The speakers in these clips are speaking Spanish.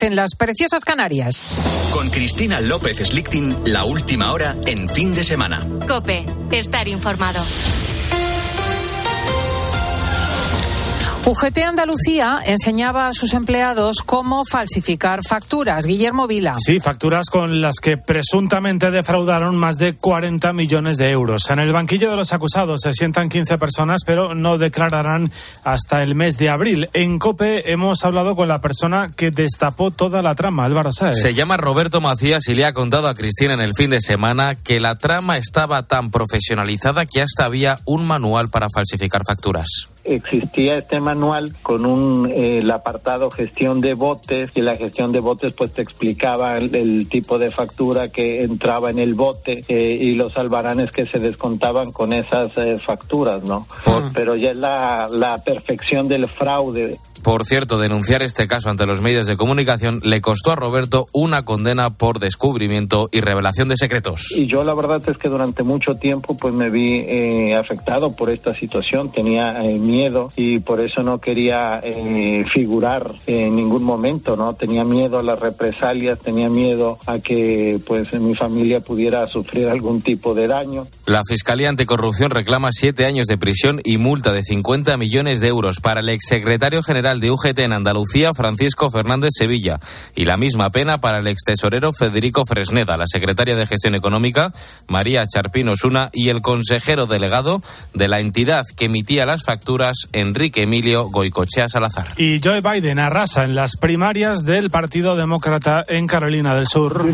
en las preciosas Canarias. Con Cristina López Slichting, la última hora en fin de semana. Cope, estar informado. UGT Andalucía enseñaba a sus empleados cómo falsificar facturas. Guillermo Vila. Sí, facturas con las que presuntamente defraudaron más de 40 millones de euros. En el banquillo de los acusados se sientan 15 personas, pero no declararán hasta el mes de abril. En COPE hemos hablado con la persona que destapó toda la trama, Álvaro Sáez. Se llama Roberto Macías y le ha contado a Cristina en el fin de semana que la trama estaba tan profesionalizada que hasta había un manual para falsificar facturas existía este manual con un eh, el apartado gestión de botes y la gestión de botes pues te explicaba el, tipo de factura que entraba en el bote eh, y los albaranes que se descontaban con esas eh, facturas, ¿no? Pero ya es la, la perfección del fraude por cierto, denunciar este caso ante los medios de comunicación le costó a Roberto una condena por descubrimiento y revelación de secretos. Y yo la verdad es que durante mucho tiempo pues me vi eh, afectado por esta situación, tenía eh, miedo y por eso no quería eh, figurar en ningún momento, ¿no? Tenía miedo a las represalias, tenía miedo a que pues mi familia pudiera sufrir algún tipo de daño. La Fiscalía Anticorrupción reclama siete años de prisión y multa de 50 millones de euros para el exsecretario general de UGT en Andalucía, Francisco Fernández Sevilla, y la misma pena para el ex tesorero Federico Fresneda, la secretaria de Gestión Económica, María Charpino Suna, y el consejero delegado de la entidad que emitía las facturas, Enrique Emilio Goicochea Salazar. Y Joe Biden arrasa en las primarias del Partido Demócrata en Carolina del Sur.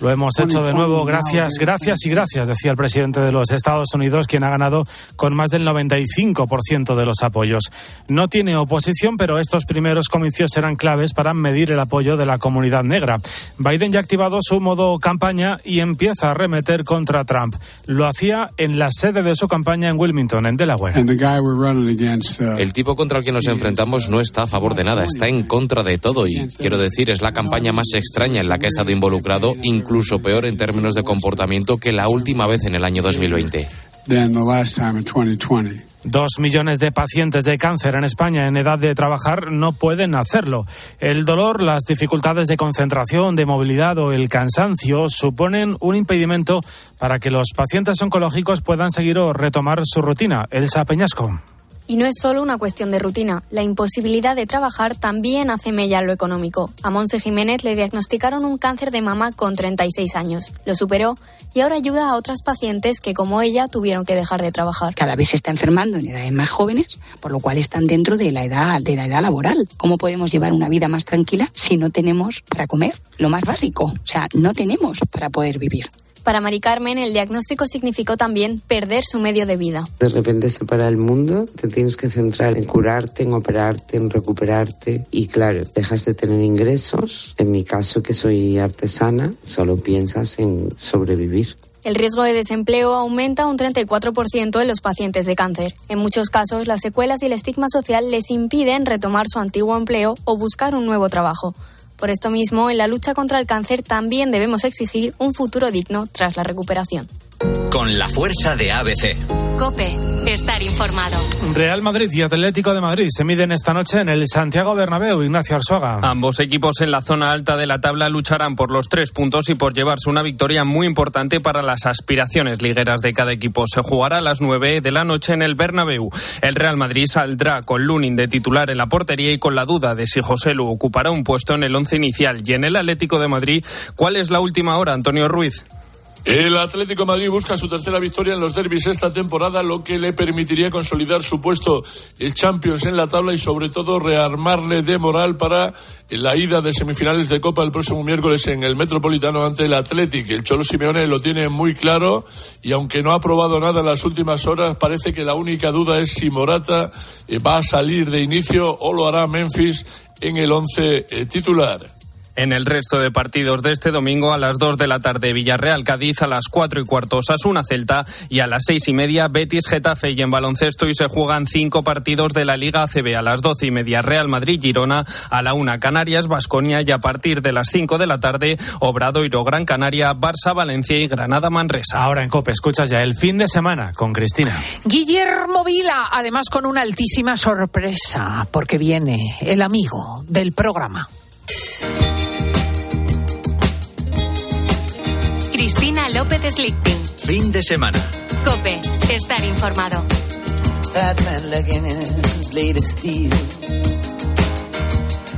Lo hemos hecho de nuevo. Gracias, gracias y gracias, decía el presidente de los Estados Unidos, quien ha ganado con más del 95% de los apoyos. No tiene oposición, pero estos primeros comicios serán claves para medir el apoyo de la comunidad negra. Biden ya ha activado su modo campaña y empieza a remeter contra Trump. Lo hacía en la sede de su campaña en Wilmington, en Delaware. Uh, el tipo contra el que nos enfrentamos no está a favor de nada, está en contra de todo y quiero decir, es la campaña más extraña en la que ha estado involucrado, incluso peor en términos de comportamiento que la última vez en el año 2020. Dos millones de pacientes de cáncer en España en edad de trabajar no pueden hacerlo. El dolor, las dificultades de concentración, de movilidad o el cansancio suponen un impedimento para que los pacientes oncológicos puedan seguir o retomar su rutina. Elsa Peñasco. Y no es solo una cuestión de rutina. La imposibilidad de trabajar también hace mella en lo económico. A Monse Jiménez le diagnosticaron un cáncer de mama con 36 años. Lo superó y ahora ayuda a otras pacientes que, como ella, tuvieron que dejar de trabajar. Cada vez se está enfermando en edades más jóvenes, por lo cual están dentro de la edad, de la edad laboral. ¿Cómo podemos llevar una vida más tranquila si no tenemos para comer? Lo más básico. O sea, no tenemos para poder vivir. Para Mari Carmen, el diagnóstico significó también perder su medio de vida. De repente se para el mundo, te tienes que centrar en curarte, en operarte, en recuperarte y claro, dejas de tener ingresos. En mi caso, que soy artesana, solo piensas en sobrevivir. El riesgo de desempleo aumenta un 34% en los pacientes de cáncer. En muchos casos, las secuelas y el estigma social les impiden retomar su antiguo empleo o buscar un nuevo trabajo. Por esto mismo, en la lucha contra el cáncer también debemos exigir un futuro digno tras la recuperación. Con la fuerza de ABC. Cope, estar informado. Real Madrid y Atlético de Madrid se miden esta noche en el Santiago Bernabéu. Ignacio Arzuaga. Ambos equipos en la zona alta de la tabla lucharán por los tres puntos y por llevarse una victoria muy importante para las aspiraciones ligueras de cada equipo. Se jugará a las nueve de la noche en el Bernabéu. El Real Madrid saldrá con Lunin de titular en la portería y con la duda de si José Lu ocupará un puesto en el once inicial. Y en el Atlético de Madrid, ¿cuál es la última hora, Antonio Ruiz? El Atlético Madrid busca su tercera victoria en los derbis esta temporada, lo que le permitiría consolidar su puesto el Champions en la tabla y sobre todo rearmarle de moral para la ida de semifinales de Copa el próximo miércoles en el Metropolitano ante el Atlético. El Cholo Simeone lo tiene muy claro y aunque no ha probado nada en las últimas horas, parece que la única duda es si Morata eh, va a salir de inicio o lo hará Memphis en el once eh, titular. En el resto de partidos de este domingo, a las 2 de la tarde, Villarreal Cádiz, a las 4 y cuarto, Osasuna Celta y a las 6 y media, Betis Getafe. Y en baloncesto y se juegan cinco partidos de la Liga ACB a las 12 y media, Real Madrid Girona, a la 1 Canarias, Basconia y a partir de las 5 de la tarde, Obradoiro Gran Canaria, Barça Valencia y Granada Manresa. Ahora en COPE, escuchas ya el fin de semana con Cristina. Guillermo Vila, además con una altísima sorpresa, porque viene el amigo del programa. Cristina López Slichting. Fin de semana. Cope, estar informado. Fat man looking in a blade of steel.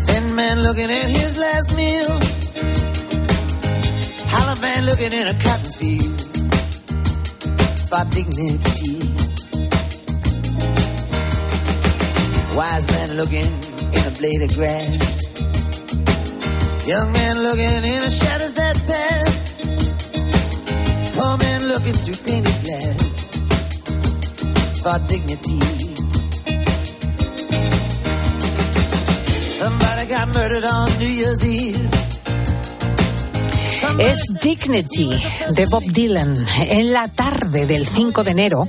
Thin man looking at his last meal. Hollow man looking in a cotton field. For dignity. Wise man looking in a blade of grass. Young man looking in the shadows that pass. Poor man looking through painted glass. For dignity. Somebody got murdered on New Year's Eve. Es Dignity de Bob Dylan. En la tarde del 5 de enero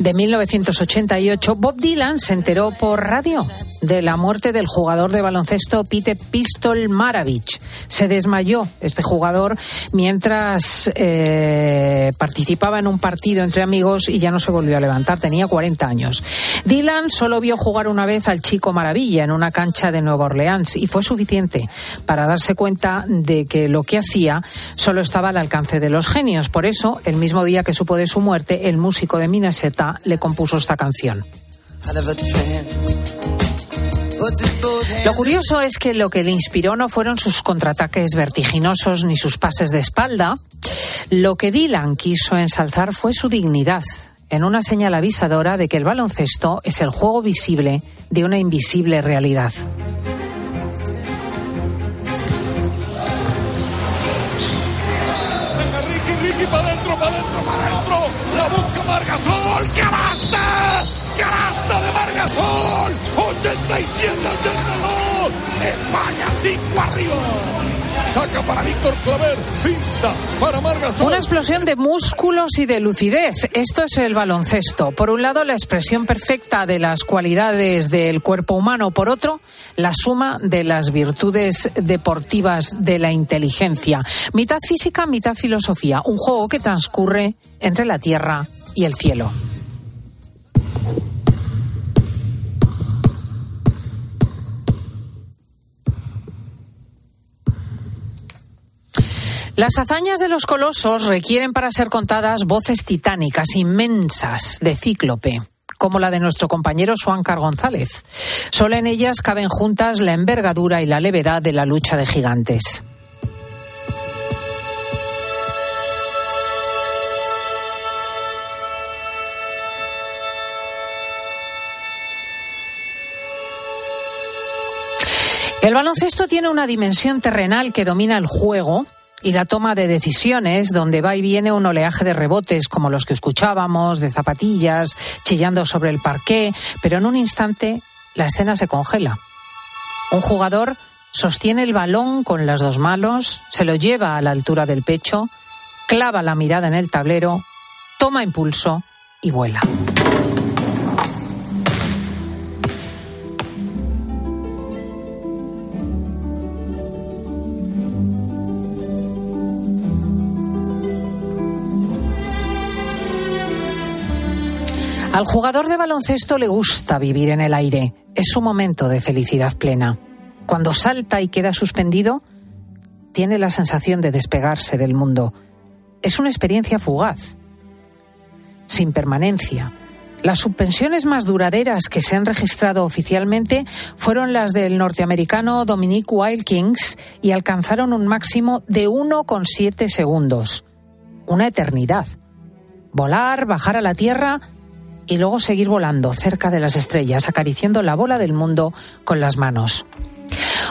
de 1988, Bob Dylan se enteró por radio de la muerte del jugador de baloncesto Pete Pistol Maravich. Se desmayó este jugador mientras eh, participaba en un partido entre amigos y ya no se volvió a levantar. Tenía 40 años. Dylan solo vio jugar una vez al chico Maravilla en una cancha de Nueva Orleans y fue suficiente para darse cuenta de que lo que hacía solo estaba al alcance de los genios. Por eso, el mismo día que supo de su muerte, el músico de Minnesota le compuso esta canción. Lo curioso es que lo que le inspiró no fueron sus contraataques vertiginosos ni sus pases de espalda. Lo que Dylan quiso ensalzar fue su dignidad, en una señal avisadora de que el baloncesto es el juego visible de una invisible realidad. Una explosión de músculos y de lucidez. Esto es el baloncesto. Por un lado, la expresión perfecta de las cualidades del cuerpo humano. Por otro, la suma de las virtudes deportivas de la inteligencia. Mitad física, mitad filosofía. Un juego que transcurre entre la tierra y el cielo. Las hazañas de los colosos requieren para ser contadas voces titánicas, inmensas, de cíclope como la de nuestro compañero Suáncar González. Solo en ellas caben juntas la envergadura y la levedad de la lucha de gigantes. El baloncesto tiene una dimensión terrenal que domina el juego, y la toma de decisiones, donde va y viene un oleaje de rebotes como los que escuchábamos, de zapatillas, chillando sobre el parqué, pero en un instante la escena se congela. Un jugador sostiene el balón con las dos manos, se lo lleva a la altura del pecho, clava la mirada en el tablero, toma impulso y vuela. Al jugador de baloncesto le gusta vivir en el aire. Es su momento de felicidad plena. Cuando salta y queda suspendido, tiene la sensación de despegarse del mundo. Es una experiencia fugaz, sin permanencia. Las suspensiones más duraderas que se han registrado oficialmente fueron las del norteamericano Dominique Wilkins y alcanzaron un máximo de 1,7 segundos. Una eternidad. Volar, bajar a la tierra y luego seguir volando cerca de las estrellas, acariciando la bola del mundo con las manos.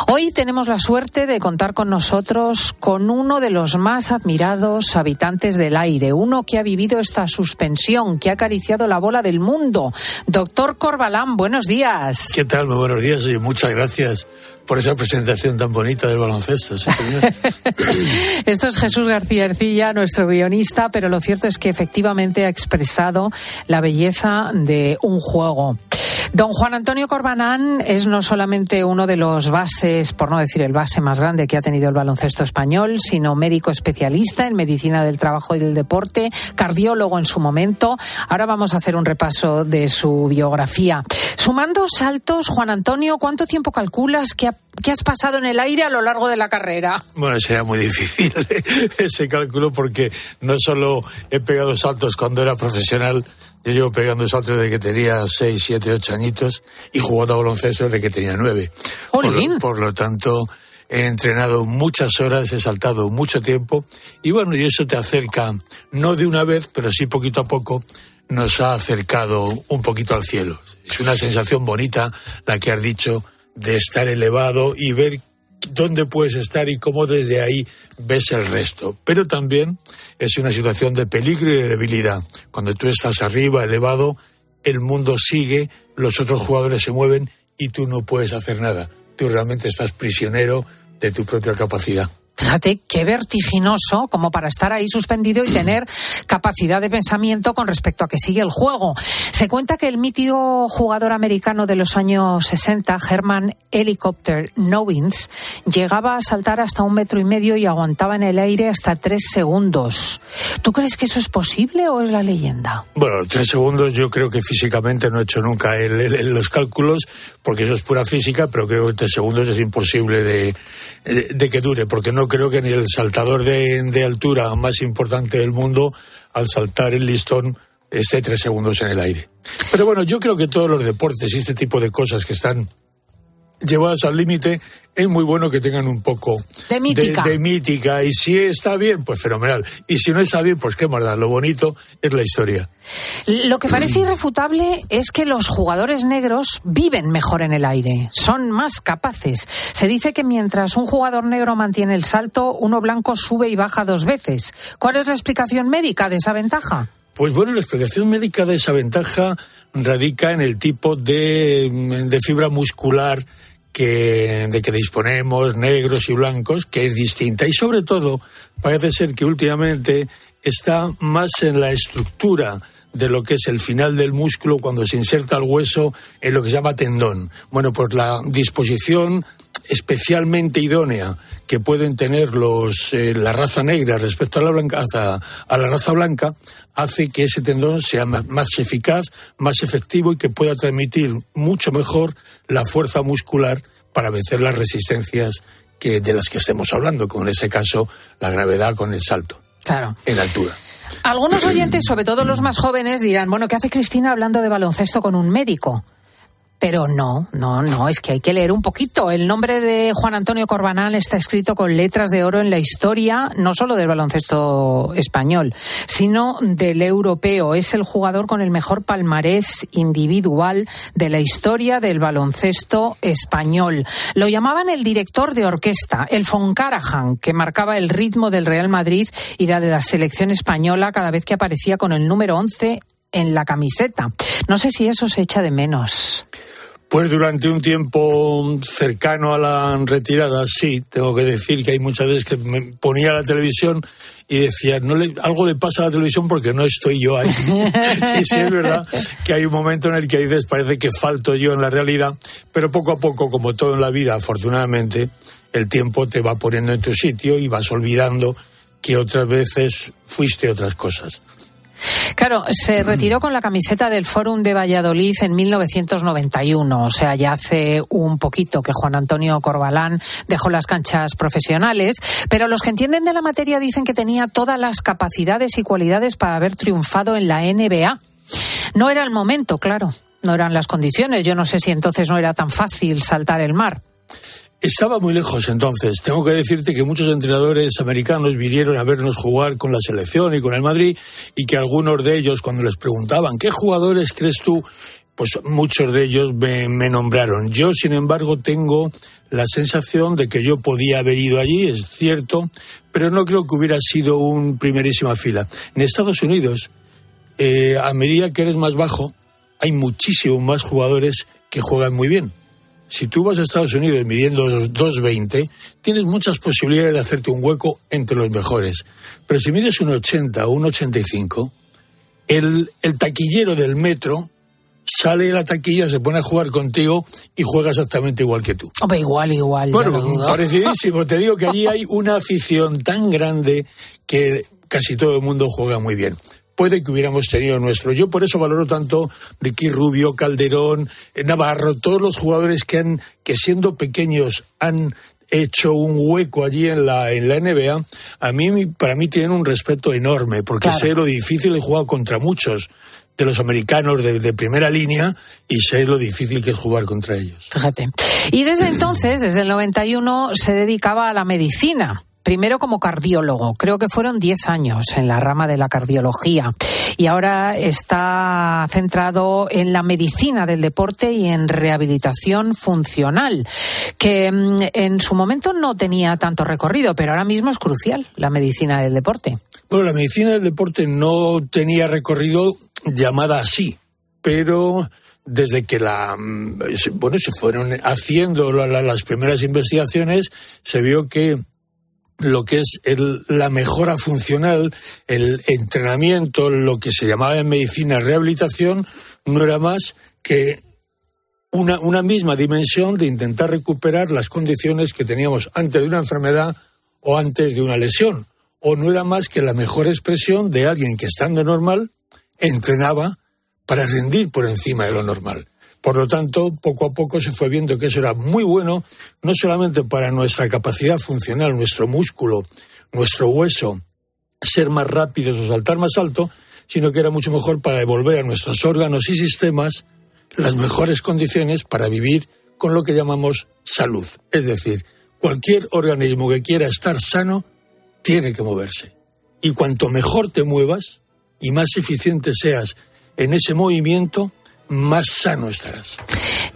Hoy tenemos la suerte de contar con nosotros con uno de los más admirados habitantes del aire, uno que ha vivido esta suspensión, que ha acariciado la bola del mundo. Doctor Corbalán, buenos días. ¿Qué tal? Muy buenos días y muchas gracias por esa presentación tan bonita del baloncesto. Sí, señor. Esto es Jesús García Ercilla, nuestro guionista, pero lo cierto es que efectivamente ha expresado la belleza de un juego. Don Juan Antonio Corbanán es no solamente uno de los bases, por no decir el base más grande que ha tenido el baloncesto español, sino médico especialista en medicina del trabajo y del deporte, cardiólogo en su momento. Ahora vamos a hacer un repaso de su biografía. Sumando saltos, Juan Antonio, ¿cuánto tiempo calculas que, has pasado en el aire a lo largo de la carrera? Bueno, sería muy difícil ese cálculo porque no solo he pegado saltos cuando era profesional, yo llevo pegando saltos desde que tenía 6, 7, 8 añitos y jugando a baloncesto desde que tenía 9. Por lo, por lo, tanto, he entrenado muchas horas, he saltado mucho tiempo y bueno, y eso te acerca, no de una vez, pero sí poquito a poco, nos ha acercado un poquito al cielo. Es una sensación bonita la que has dicho de estar elevado y ver dónde puedes estar y cómo desde ahí ves el resto. Pero también es una situación de peligro y de debilidad. Cuando tú estás arriba, elevado, el mundo sigue, los otros jugadores se mueven y tú no puedes hacer nada. Tú realmente estás prisionero de tu propia capacidad. Fíjate qué vertiginoso como para estar ahí suspendido y tener capacidad de pensamiento con respecto a que sigue el juego. Se cuenta que el mítico jugador americano de los años 60, Herman Helicopter Nowins, llegaba a saltar hasta un metro y medio y aguantaba en el aire hasta tres segundos. ¿Tú crees que eso es posible o es la leyenda? Bueno, tres segundos yo creo que físicamente no he hecho nunca los cálculos porque eso es pura física, pero creo que tres segundos es imposible de, de que dure porque no creo que ni el saltador de, altura más importante del mundo, al saltar el listón, esté tres segundos en el aire. Pero bueno, yo creo que todos los deportes y este tipo de cosas que están llevadas al límite es muy bueno que tengan un poco de mítica. De, mítica. Y si está bien, pues fenomenal. Y si no está bien, pues qué más Lo bonito es la historia. Lo que parece irrefutable es que los jugadores negros viven mejor en el aire, son más capaces. Se dice que mientras un jugador negro mantiene el salto, uno blanco sube y baja dos veces. ¿Cuál es la explicación médica de esa ventaja? Pues bueno, la explicación médica de esa ventaja radica en el tipo de, de fibra muscular que, de que disponemos, negros y blancos, que es distinta. Y sobre todo, parece ser que últimamente está más en la estructura de lo que es el final del músculo cuando se inserta el hueso en lo que se llama tendón. Bueno, pues la disposición especialmente idónea que pueden tener los, eh, la raza negra respecto a la, blanca, a, la raza blanca hace que ese tendón sea más, eficaz, más efectivo y que pueda transmitir mucho mejor la fuerza muscular para vencer las resistencias que, de las que estemos hablando, como en ese caso la gravedad con el salto. Claro. En altura. Algunos oyentes, sobre todo los más jóvenes, dirán, bueno, ¿qué hace Cristina hablando de baloncesto con un médico? Pero no, no, no, es que hay que leer un poquito. El nombre de Juan Antonio Corbanal está escrito con letras de oro en la historia, no solo del baloncesto español, sino del europeo. Es el jugador con el mejor palmarés individual de la historia del baloncesto español. Lo llamaban el director de orquesta, el von Karajan, que marcaba el ritmo del Real Madrid y de la selección española cada vez que aparecía con el número 11 en la camiseta. No sé si eso se echa de menos. Pues durante un tiempo cercano a la retirada, sí, tengo que decir que hay muchas veces que me ponía la televisión y decía, no le, algo le pasa a la televisión porque no estoy yo ahí. y sí es verdad que hay un momento en el que dices, parece que falto yo en la realidad, pero poco a poco, como todo en la vida, afortunadamente, el tiempo te va poniendo en tu sitio y vas olvidando que otras veces fuiste otras cosas. Claro, se retiró con la camiseta del Fórum de Valladolid en 1991, o sea, ya hace un poquito que Juan Antonio Corbalán dejó las canchas profesionales, pero los que entienden de la materia dicen que tenía todas las capacidades y cualidades para haber triunfado en la NBA. No era el momento, claro, no eran las condiciones. Yo no sé si entonces no era tan fácil saltar el mar. Estaba muy lejos entonces. Tengo que decirte que muchos entrenadores americanos vinieron a vernos jugar con la selección y con el Madrid y que algunos de ellos cuando les preguntaban ¿qué jugadores crees tú? Pues muchos de ellos me, nombraron. Yo, sin embargo, tengo la sensación de que yo podía haber ido allí, es cierto, pero no creo que hubiera sido un primerísima fila. En Estados Unidos, eh, a medida que eres más bajo, hay muchísimos más jugadores que juegan muy bien Si tú vas a Estados Unidos midiendo 2,20, tienes muchas posibilidades de hacerte un hueco entre los mejores. Pero si mides un 80 o un 85, el, el taquillero del metro sale de la taquilla, se pone a jugar contigo y juega exactamente igual que tú. Hombre, igual, igual. Bueno, parecidísimo. Te digo que allí hay una afición tan grande que casi todo el mundo juega muy bien puede que hubiéramos tenido nuestro. Yo por eso valoro tanto Ricky Rubio, Calderón, eh, Navarro, todos los jugadores que han, que siendo pequeños han hecho un hueco allí en la, en la NBA, a mí, para mí tienen un respeto enorme, porque sé lo difícil, he jugado contra muchos de los americanos de, de, primera línea y sé lo difícil que es jugar contra ellos. Fíjate. Y desde entonces, desde el 91, se dedicaba a la medicina primero como cardiólogo, creo que fueron 10 años en la rama de la cardiología y ahora está centrado en la medicina del deporte y en rehabilitación funcional, que mm, en su momento no tenía tanto recorrido, pero ahora mismo es crucial la medicina del deporte. Bueno, la medicina del deporte no tenía recorrido llamada así, pero desde que la mm, bueno se fueron haciendo las primeras investigaciones se vio que lo que es la mejora funcional, el entrenamiento, lo que se llamaba en medicina rehabilitación, no era más que una, una misma dimensión de intentar recuperar las condiciones que teníamos antes de una enfermedad o antes de una lesión. O no era más que la mejor expresión de alguien que estando normal entrenaba para rendir por encima de lo normal. Por lo tanto, poco a poco se fue viendo que eso era muy bueno, no solamente para nuestra capacidad funcional, nuestro músculo, nuestro hueso, ser más rápidos o saltar más alto, sino que era mucho mejor para devolver a nuestros órganos y sistemas las mejores condiciones para vivir con lo que llamamos salud. Es decir, cualquier organismo que quiera estar sano tiene que moverse. Y cuanto mejor te muevas y más eficiente seas en ese movimiento, más sano estarás.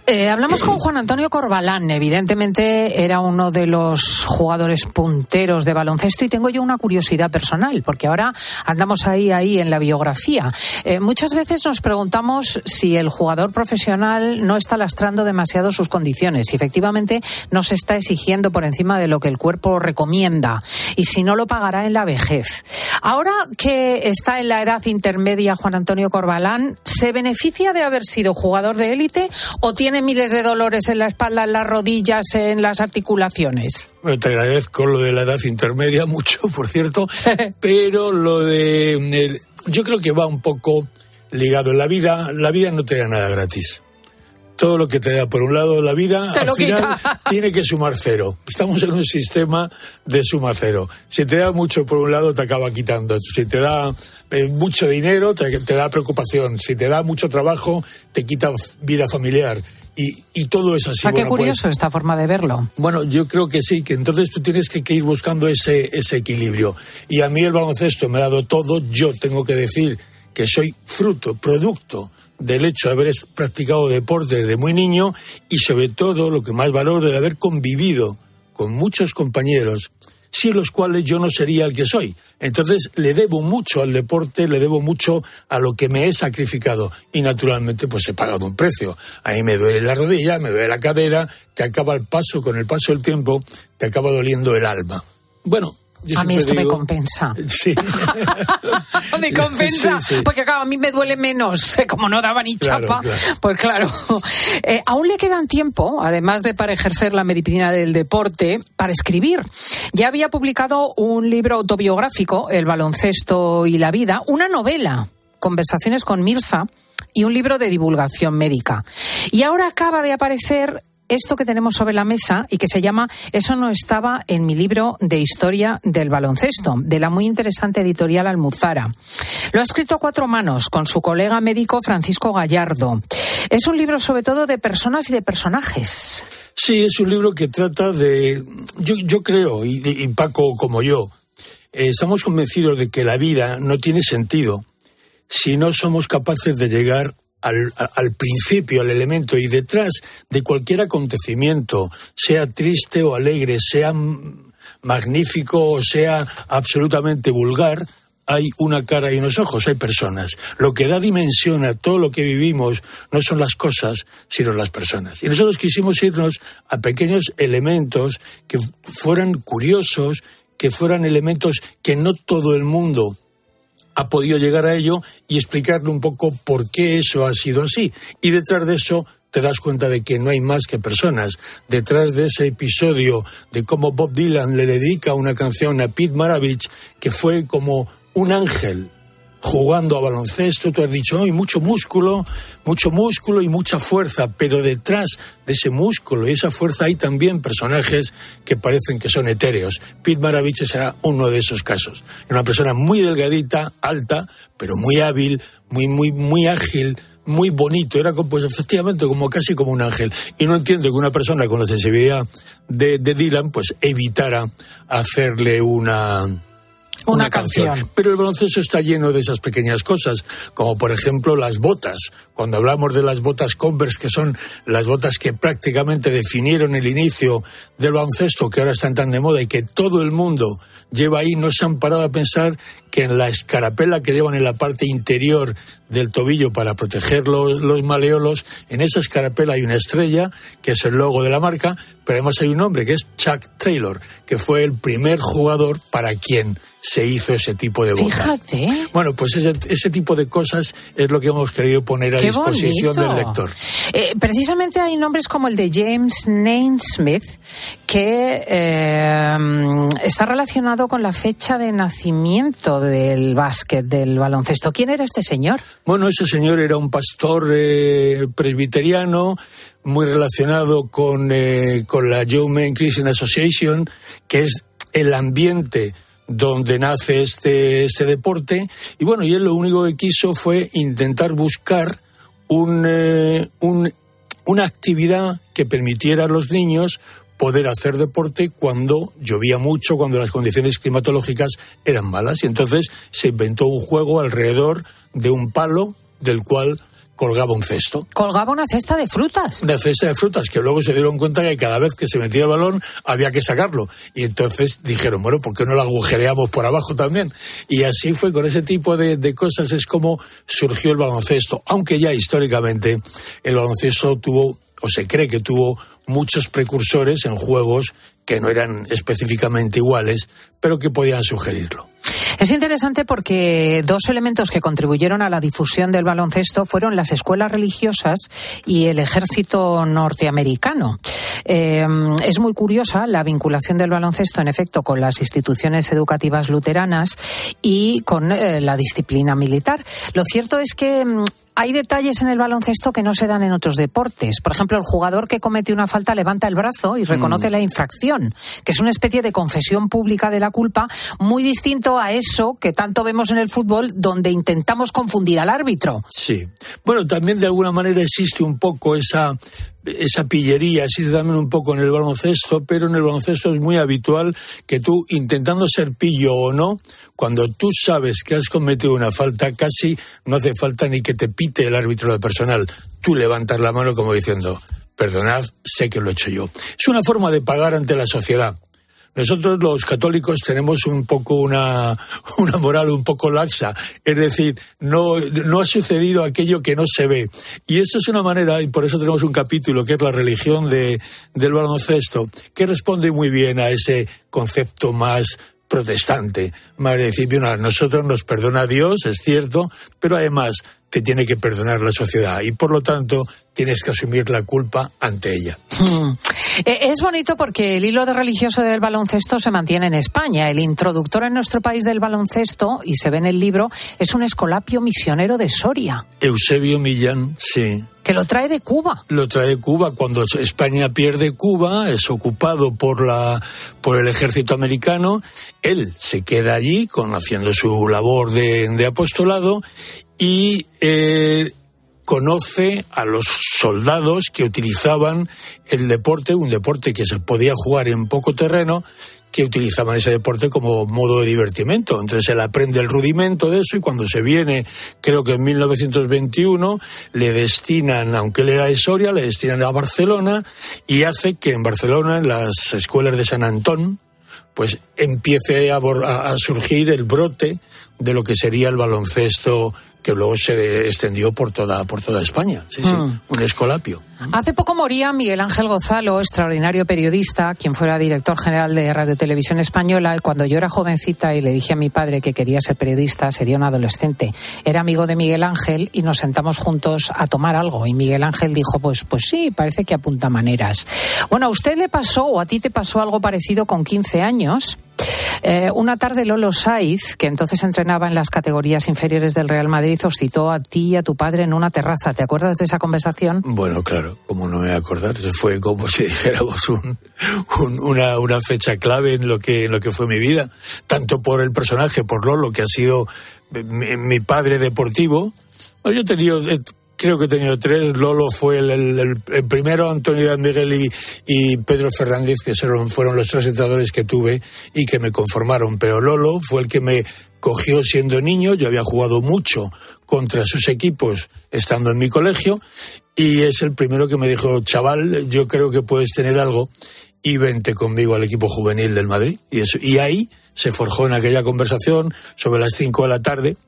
Eh, hablamos con Juan Antonio Corbalán. Evidentemente era uno de los jugadores punteros de baloncesto y tengo yo una curiosidad personal, porque ahora andamos ahí, ahí en la biografía. Eh, muchas veces nos preguntamos si el jugador profesional no está lastrando demasiado sus condiciones, si efectivamente no se está exigiendo por encima de lo que el cuerpo recomienda y si no lo pagará en la vejez. Ahora que está en la edad intermedia Juan Antonio Corbalán, ¿se beneficia de haber sido jugador de élite o tiene miles de dolores en la espalda, en las rodillas, en las articulaciones? Bueno, te agradezco lo de la edad intermedia mucho, por cierto, pero lo de... yo creo que va un poco ligado en la vida. La vida no te da nada gratis todo lo que te da por un lado la vida, al final tiene que sumar cero. Estamos en un sistema de suma cero. Si te da mucho por un lado, te acaba quitando. Si te da eh, mucho dinero, te, da preocupación. Si te da mucho trabajo, te quita vida familiar. Y, y, todo es así. Ah, qué curioso pues esta forma de verlo. Bueno, yo creo que sí, que entonces tú tienes que, que, ir buscando ese, ese equilibrio. Y a mí el baloncesto me ha dado todo. Yo tengo que decir que soy fruto, producto del hecho de haber practicado deporte desde muy niño y sobre todo lo que más valoro de haber convivido con muchos compañeros sin los cuales yo no sería el que soy. Entonces le debo mucho al deporte, le debo mucho a lo que me he sacrificado y naturalmente pues he pagado un precio. A mí me duele la rodilla, me duele la cadera, te acaba el paso, con el paso del tiempo, te acaba doliendo el alma. Bueno, a mí esto me compensa. Sí. me compensa, porque a mí me duele menos, como no daba ni chapa, pues claro. Eh, aún le quedan tiempo, además de para ejercer la medicina del deporte, para escribir. Ya había publicado un libro autobiográfico, El baloncesto y la vida, una novela, Conversaciones con Mirza, y un libro de divulgación médica. Y ahora acaba de aparecer esto que tenemos sobre la mesa y que se llama Eso no estaba en mi libro de historia del baloncesto, de la muy interesante editorial Almuzara. Lo ha escrito a cuatro manos con su colega médico Francisco Gallardo. Es un libro sobre todo de personas y de personajes. Sí, es un libro que trata de, yo, creo, y, Paco como yo, eh, estamos convencidos de que la vida no tiene sentido si no somos capaces de llegar al, principio, al elemento, y detrás de cualquier acontecimiento, sea triste o alegre, sea magnífico o sea absolutamente vulgar, hay una cara y unos ojos, hay personas. Lo que da dimensión a todo lo que vivimos no son las cosas, sino las personas. Y nosotros quisimos irnos a pequeños elementos que fueran curiosos, que fueran elementos que no todo el mundo ha podido llegar a ello y explicarle un poco por qué eso ha sido así. Y detrás de eso te das cuenta de que no hay más que personas. Detrás de ese episodio de cómo Bob Dylan le dedica una canción a Pete Maravich, que fue como un ángel jugando a baloncesto, tú has dicho, hay mucho músculo, mucho músculo y mucha fuerza, pero detrás de ese músculo y esa fuerza hay también personajes que parecen que son etéreos. Pete Maravich será uno de esos casos. Una persona muy delgadita, alta, pero muy hábil, muy, muy, muy ágil, muy bonito, era pues efectivamente como casi como un ángel. Y no entiendo que una persona con la sensibilidad de, de Dylan pues evitara hacerle una una, canción. Pero el baloncesto está lleno de esas pequeñas cosas, como por ejemplo las botas. Cuando hablamos de las botas Converse, que son las botas que prácticamente definieron el inicio del baloncesto, que ahora están tan de moda y que todo el mundo lleva ahí, no se han parado a pensar que en la escarapela que llevan en la parte interior del tobillo para proteger los, los, maleolos, en esa escarapela hay una estrella, que es el logo de la marca, pero además hay un hombre que es Chuck Taylor, que fue el primer jugador para quien se hizo ese tipo de botas. Fíjate. Bueno, pues ese, ese, tipo de cosas es lo que hemos querido poner a Qué disposición bonito. del lector. Eh, precisamente hay nombres como el de James Naismith, que eh, está relacionado con la fecha de nacimiento del básquet, del baloncesto. ¿Quién era este señor? Bueno, ese señor era un pastor eh, presbiteriano muy relacionado con, eh, con la Young Men Christian Association, que es el ambiente donde nace este, este deporte. Y bueno, y él lo único que quiso fue intentar buscar un, eh, un, una actividad que permitiera a los niños poder hacer deporte cuando llovía mucho, cuando las condiciones climatológicas eran malas. Y entonces se inventó un juego alrededor de un palo del cual colgaba un cesto. Colgaba una cesta de frutas. Una cesta de frutas, que luego se dieron cuenta que cada vez que se metía el balón había que sacarlo. Y entonces dijeron, bueno, ¿por qué no lo agujereamos por abajo también? Y así fue, con ese tipo de, de cosas es como surgió el baloncesto. Aunque ya históricamente el baloncesto tuvo, o se cree que tuvo, muchos precursores en juegos que no eran específicamente iguales, pero que podían sugerirlo. Es interesante porque dos elementos que contribuyeron a la difusión del baloncesto fueron las escuelas religiosas y el ejército norteamericano. Eh, es muy curiosa la vinculación del baloncesto, en efecto, con las instituciones educativas luteranas y con eh, la disciplina militar. Lo cierto es que hay detalles en el baloncesto que no se dan en otros deportes. Por ejemplo, el jugador que comete una falta levanta el brazo y reconoce mm. la infracción, que es una especie de confesión pública de la culpa, muy distinto a eso que tanto vemos en el fútbol, donde intentamos confundir al árbitro. Sí. Bueno, también de alguna manera existe un poco esa esa pillería existe también un poco en el baloncesto, pero en el baloncesto es muy habitual que tú, intentando ser pillo o no, cuando tú sabes que has cometido una falta, casi no hace falta ni que te pite el árbitro de personal. Tú levantas la mano como diciendo, perdonad, sé que lo he hecho yo. Es una forma de pagar ante la sociedad. Nosotros los católicos tenemos un poco una, una moral un poco laxa, es decir, no, no ha sucedido aquello que no se ve. Y esto es una manera, y por eso tenemos un capítulo que es la religión de, del baloncesto, que responde muy bien a ese concepto más protestante, más decir, a nosotros nos perdona Dios, es cierto, pero además te tiene que perdonar la sociedad y por lo tanto tienes que asumir la culpa ante ella. Hmm. Es bonito porque el hilo de religioso del baloncesto se mantiene en España. El introductor en nuestro país del baloncesto, y se ve en el libro, es un escolapio misionero de Soria. Eusebio Millán, sí. Que lo trae de Cuba. Lo trae de Cuba. Cuando España pierde Cuba, es ocupado por, la, por el ejército americano. Él se queda allí con, haciendo su labor de, de apostolado y eh, conoce a los soldados que utilizaban el deporte, un deporte que se podía jugar en poco terreno, que utilizaban ese deporte como modo de divertimento. Entonces él aprende el rudimento de eso y cuando se viene, creo que en 1921, le destinan, aunque él era de Soria, le destinan a Barcelona y hace que en Barcelona, en las escuelas de San Antón, pues empiece a, a surgir el brote de lo que sería el baloncesto que luego se extendió por toda, por toda España. Sí, sí, mm. un escolapio. Hace poco moría Miguel Ángel Gozalo, extraordinario periodista, quien fuera director general de Radio Televisión Española. Y cuando yo era jovencita y le dije a mi padre que quería ser periodista, sería un adolescente. Era amigo de Miguel Ángel y nos sentamos juntos a tomar algo. Y Miguel Ángel dijo, pues, pues sí, parece que apunta maneras. Bueno, a usted le pasó o a ti te pasó algo parecido con 15 años. Eh, una tarde Lolo Saiz, que entonces entrenaba en las categorías inferiores del Real Madrid, os citó a ti y a tu padre en una terraza. ¿Te acuerdas de esa conversación? Bueno, claro, como no me voy a acordar, fue como si dijéramos un, una, una, fecha clave en lo, que, en lo que fue mi vida, tanto por el personaje, por Lolo, que ha sido mi, padre deportivo. Yo he tenido creo que he tenido tres. Lolo fue el, primero, Antonio Miguel y, Pedro Fernández, que fueron los tres entrenadores que tuve y que me conformaron. Pero Lolo fue el que me cogió siendo niño. Yo había jugado mucho contra sus equipos estando en mi colegio y es el primero que me dijo, chaval, yo creo que puedes tener algo y vente conmigo al equipo juvenil del Madrid. Y, eso, y ahí se forjó en aquella conversación sobre las cinco de la tarde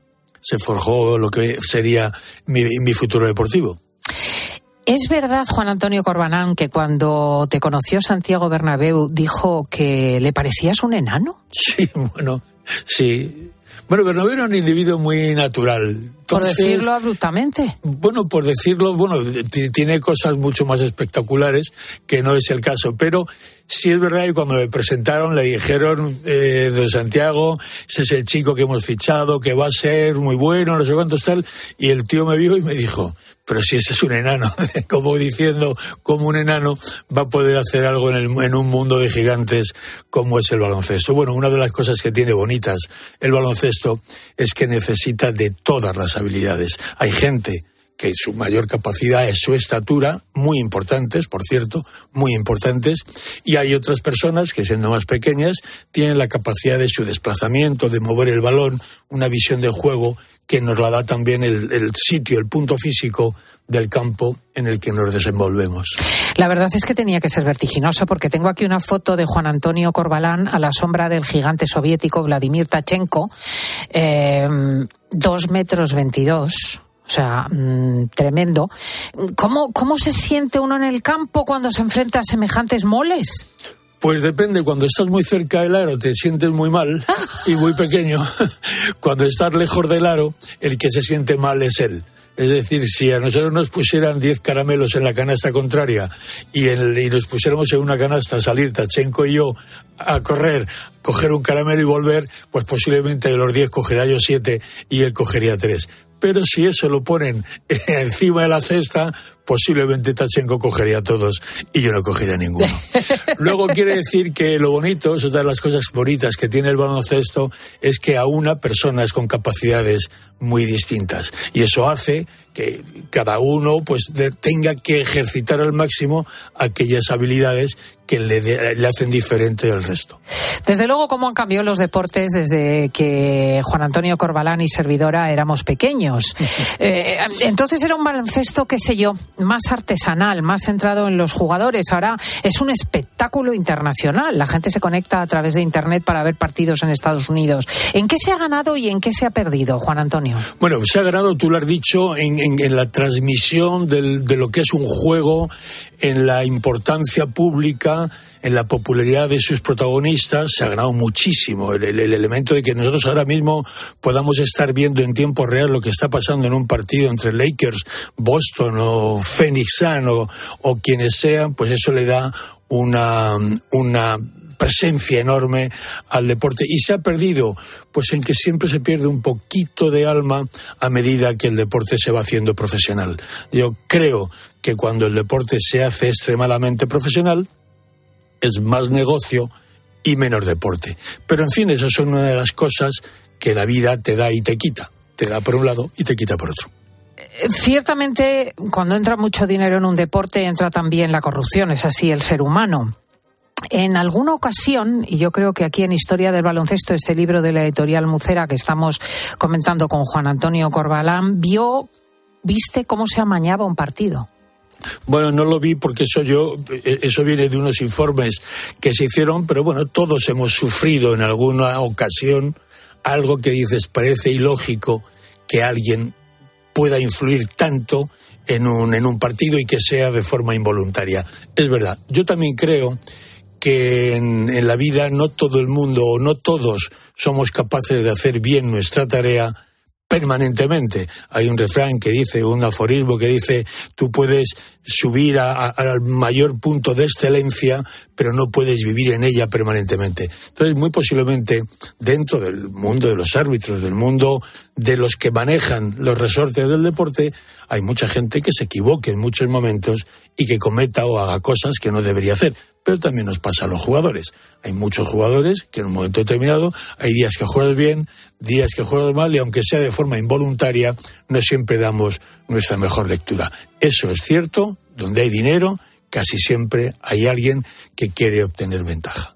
se forjó lo que sería mi, futuro deportivo. ¿Es verdad, Juan Antonio Corbanán, que cuando te conoció Santiago Bernabéu dijo que le parecías un enano? Sí, bueno, sí. Bueno, Bernabéu era un individuo muy natural. por decirlo abruptamente. Bueno, por decirlo, bueno, tiene cosas mucho más espectaculares que no es el caso, pero Sí es verdad que cuando me presentaron le dijeron eh, de Santiago, ese es el chico que hemos fichado, que va a ser muy bueno, no sé cuántos tal, y el tío me vio y me dijo, pero si ese es un enano, como diciendo, como un enano va a poder hacer algo en, el, en un mundo de gigantes como es el baloncesto. Bueno, una de las cosas que tiene bonitas el baloncesto es que necesita de todas las habilidades. Hay gente que su mayor capacidad es su estatura, muy importantes, por cierto, muy importantes, y hay otras personas que siendo más pequeñas tienen la capacidad de su desplazamiento, de mover el balón, una visión de juego que nos la da también el, sitio, el punto físico del campo en el que nos desenvolvemos. La verdad es que tenía que ser vertiginoso porque tengo aquí una foto de Juan Antonio Corbalán a la sombra del gigante soviético Vladimir Tachenko, eh, dos metros veintidós o sea, mm, tremendo. ¿Cómo, ¿Cómo se siente uno en el campo cuando se enfrenta a semejantes moles? Pues depende, cuando estás muy cerca del aro te sientes muy mal y muy pequeño. cuando estás lejos del aro, el que se siente mal es él. Es decir, si a nosotros nos pusieran 10 caramelos en la canasta contraria y, nos pusiéramos en una canasta a salir Tachenko y yo a correr, coger un caramelo y volver, pues posiblemente de los 10 cogería yo 7 y él cogería 3 pero si eso lo ponen encima de la cesta, posiblemente Tachenko cogería a todos y yo no cogería ninguno. Luego quiere decir que lo bonito, es otra de las cosas bonitas que tiene el baloncesto, es que a una personas con capacidades muy distintas. Y eso hace que cada uno pues tenga que ejercitar al máximo aquellas habilidades que le, le, hacen diferente del resto. Desde luego, ¿cómo han cambiado los deportes desde que Juan Antonio Corbalán y servidora éramos pequeños? Eh, entonces era un baloncesto, qué sé yo, más artesanal, más centrado en los jugadores. Ahora es un espectáculo internacional. La gente se conecta a través de Internet para ver partidos en Estados Unidos. ¿En qué se ha ganado y en qué se ha perdido, Juan Antonio? Bueno, se ha ganado, tú lo has dicho, en, en, la transmisión del, de lo que es un juego, en la importancia pública en la popularidad de sus protagonistas se ha ganado muchísimo. El, elemento de que nosotros ahora mismo podamos estar viendo en tiempo real lo que está pasando en un partido entre Lakers, Boston o Phoenix Sun o, o quienes sean, pues eso le da una, una presencia enorme al deporte y se ha perdido pues en que siempre se pierde un poquito de alma a medida que el deporte se va haciendo profesional. Yo creo que cuando el deporte se hace extremadamente profesional es más negocio y menos deporte. Pero en fin, esas son una de las cosas que la vida te da y te quita. Te da por un lado y te quita por otro. Eh, ciertamente, cuando entra mucho dinero en un deporte, entra también la corrupción. Es así el ser humano. En alguna ocasión, y yo creo que aquí en Historia del Baloncesto, este libro de la editorial Mucera que estamos comentando con Juan Antonio Corbalán, vio, viste cómo se amañaba un partido. Bueno, no lo vi porque eso yo, eh, eso viene de unos informes que se hicieron, pero bueno, todos hemos sufrido en alguna ocasión algo que dices parece ilógico que alguien pueda influir tanto en un, en un partido y que sea de forma involuntaria. Es verdad. Yo también creo que en, en la vida no todo el mundo o no todos somos capaces de hacer bien nuestra tarea permanentemente. Hay un refrán que dice, un aforismo que dice, tú puedes subir al mayor punto de excelencia, pero no puedes vivir en ella permanentemente. Entonces, muy posiblemente, dentro del mundo de los árbitros, del mundo de los que manejan los resortes del deporte, hay mucha gente que se equivoque en muchos momentos y que cometa o haga cosas que no debería hacer pero también nos pasa a los jugadores. Hay muchos jugadores que en un momento determinado hay días que juegas bien, días que juegas mal y aunque sea de forma involuntaria, no siempre damos nuestra mejor lectura. Eso es cierto, donde hay dinero, casi siempre hay alguien que quiere obtener ventaja.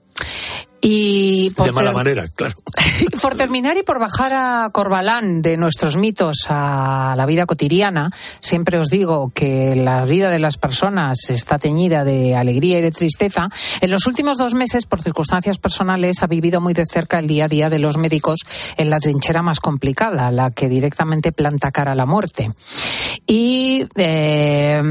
Y de mala manera, claro. por terminar y por bajar a Corbalán de nuestros mitos a la vida cotidiana, siempre os digo que la vida de las personas está teñida de alegría y de tristeza. En los últimos dos meses, por circunstancias personales, ha vivido muy de cerca el día a día de los médicos en la trinchera más complicada, la que directamente planta cara a la muerte. Y eh,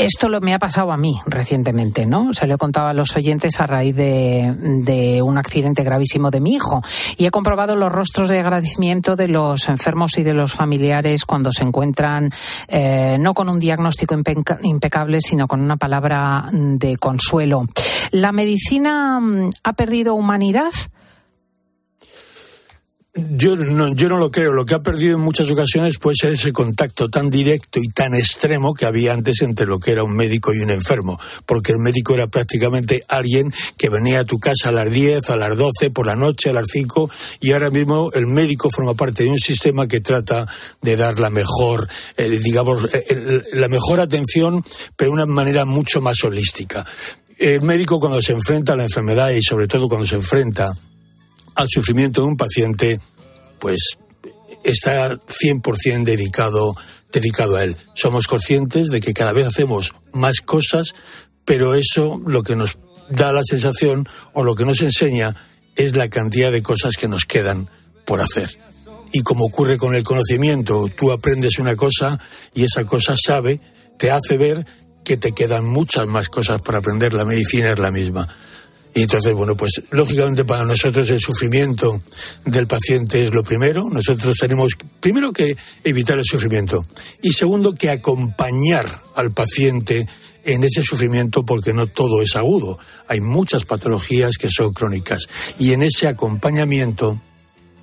esto lo, me ha pasado a mí recientemente, ¿no? Se lo he contado a los oyentes a raíz de, un accidente gravísimo de mi hijo. Y he comprobado los rostros de agradecimiento de los enfermos y de los familiares cuando se encuentran eh, no con un diagnóstico impecable, sino con una palabra de consuelo. ¿La medicina mm, ha perdido humanidad? Yo no, yo no lo creo. Lo que ha perdido en muchas ocasiones puede ser ese contacto tan directo y tan extremo que había antes entre lo que era un médico y un enfermo. Porque el médico era prácticamente alguien que venía a tu casa a las 10, a las 12, por la noche, a las 5. Y ahora mismo el médico forma parte de un sistema que trata de dar la mejor, eh, digamos, eh, la mejor atención, pero de una manera mucho más holística. El médico cuando se enfrenta a la enfermedad y sobre todo cuando se enfrenta al sufrimiento de un paciente, pues está 100% dedicado, dedicado a él. Somos conscientes de que cada vez hacemos más cosas, pero eso lo que nos da la sensación o lo que nos enseña es la cantidad de cosas que nos quedan por hacer. Y como ocurre con el conocimiento, tú aprendes una cosa y esa cosa sabe, te hace ver que te quedan muchas más cosas por aprender. La medicina es la misma. Y entonces, bueno, pues lógicamente para nosotros el sufrimiento del paciente es lo primero. Nosotros tenemos primero que evitar el sufrimiento y segundo que acompañar al paciente en ese sufrimiento porque no todo es agudo. Hay muchas patologías que son crónicas y en ese acompañamiento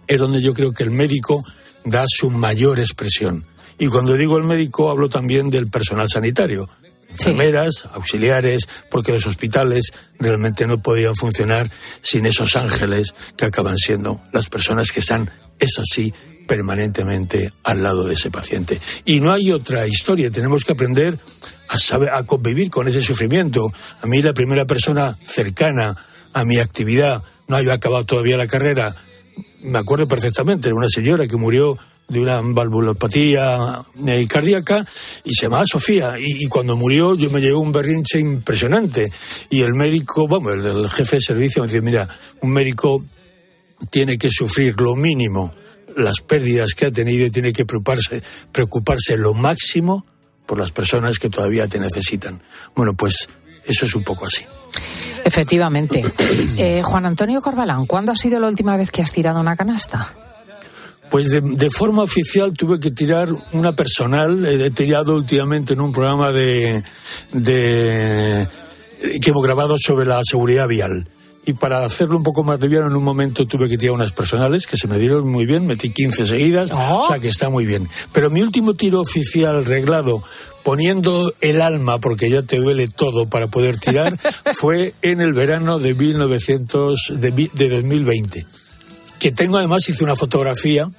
es donde yo creo que el médico da su mayor expresión. Y cuando digo el médico hablo también del personal sanitario enfermeras, auxiliares, porque los hospitales realmente no podrían funcionar sin esos ángeles que acaban siendo las personas que están, es así, permanentemente al lado de ese paciente. Y no hay otra historia, tenemos que aprender a, saber, a convivir con ese sufrimiento. A mí la primera persona cercana a mi actividad, no había acabado todavía la carrera, me acuerdo perfectamente, era una señora que murió de una valvulopatía eh, cardíaca y se llamaba Sofía. Y, cuando murió yo me llevé un berrinche impresionante. Y el médico, vamos, el, jefe de servicio me dice, mira, un médico tiene que sufrir lo mínimo las pérdidas que ha tenido y tiene que preocuparse, preocuparse lo máximo por las personas que todavía te necesitan. Bueno, pues eso es un poco así. Efectivamente. Eh, Juan Antonio Corbalán, ¿cuándo ha sido la última vez que has tirado una canasta? Pues de, forma oficial tuve que tirar una personal. He tirado últimamente en un programa de, de que hemos grabado sobre la seguridad vial. Y para hacerlo un poco más liviano, en un momento tuve que tirar unas personales que se me dieron muy bien, metí 15 seguidas, o sea que está muy bien. Pero mi último tiro oficial reglado, poniendo el alma, porque ya te duele todo para poder tirar, fue en el verano de, 1900, de, de 2020 que tengo además, hice una fotografía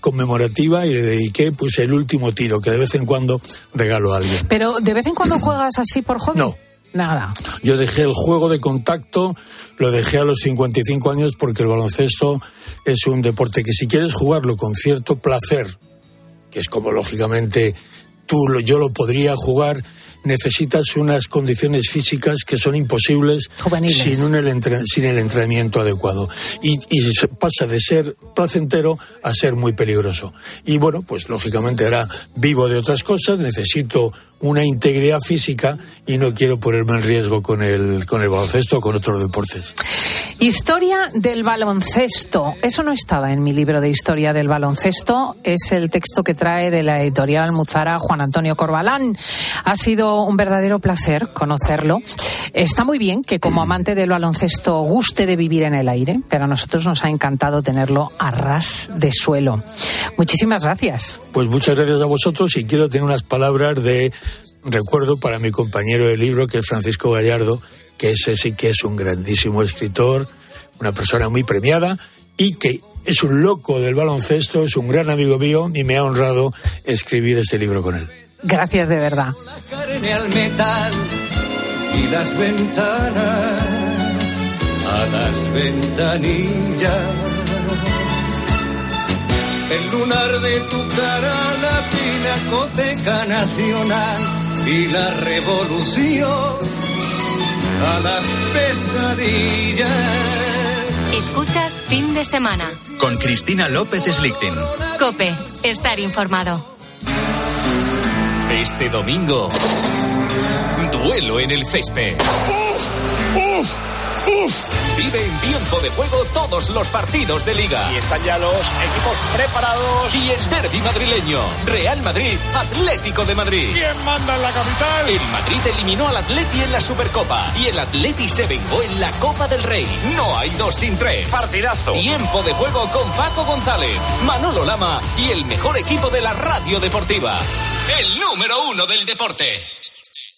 conmemorativa y le dediqué pues el último tiro que de vez en cuando regalo a alguien. Pero de vez en cuando juegas así por hobby? No. Nada. Yo dejé el juego de contacto, lo dejé a los 55 años porque el baloncesto es un deporte que si quieres jugarlo con cierto placer, que es como lógicamente tú yo lo podría jugar, necesitas unas condiciones físicas que son imposibles sin, un el sin el entrenamiento adecuado. Y, y pasa de ser placentero a ser muy peligroso. Y bueno, pues lógicamente ahora vivo de otras cosas, necesito una integridad física y no quiero ponerme en riesgo con el, con el baloncesto o con otros deportes. Historia del baloncesto. Eso no estaba en mi libro de historia del baloncesto. Es el texto que trae de la editorial Muzara Juan Antonio Corbalán. Ha sido un verdadero placer conocerlo. Está muy bien que como amante del baloncesto guste de vivir en el aire, pero a nosotros nos ha encantado tenerlo a ras de suelo. Muchísimas gracias. Pues muchas gracias a vosotros y quiero tener unas palabras de recuerdo para mi compañero de libro, que es Francisco Gallardo, que ese sí que es un grandísimo escritor, una persona muy premiada y que es un loco del baloncesto, es un gran amigo mío y me ha honrado escribir este libro con él. Gracias de verdad. y las ventanas a las ventanillas. El lunar de tu cara, la pinacoteca nacional y la revolución a las pesadillas. Escuchas fin de semana. Con Cristina López Slichting. Cope, estar informado. Este domingo, duelo en el césped. ¡Uf! ¡Uf! ¡Uf! Vive en tiempo de juego todos los partidos de liga. Y están ya los equipos preparados. Y el derby madrileño. Real Madrid, Atlético de Madrid. ¿Quién manda en la capital? El Madrid eliminó al Atleti en la Supercopa. Y el Atleti se vengó en la Copa del Rey. No hay dos sin tres. Partidazo. Tiempo de juego con Paco González, Manolo Lama y el mejor equipo de la radio deportiva. El número uno del deporte.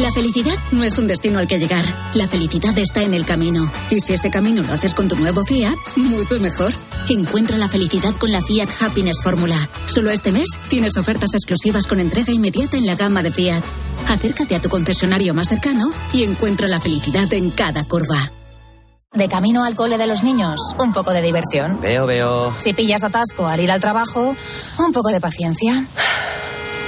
La felicidad no es un destino al que llegar. La felicidad está en el camino. Y si ese camino lo haces con tu nuevo Fiat, mucho mejor. Encuentra la felicidad con la Fiat Happiness Fórmula. Solo este mes tienes ofertas exclusivas con entrega inmediata en la gama de Fiat. Acércate a tu concesionario más cercano y encuentra la felicidad en cada curva. De camino al cole de los niños, un poco de diversión. Veo, veo. Si pillas atasco al ir al trabajo, un poco de paciencia.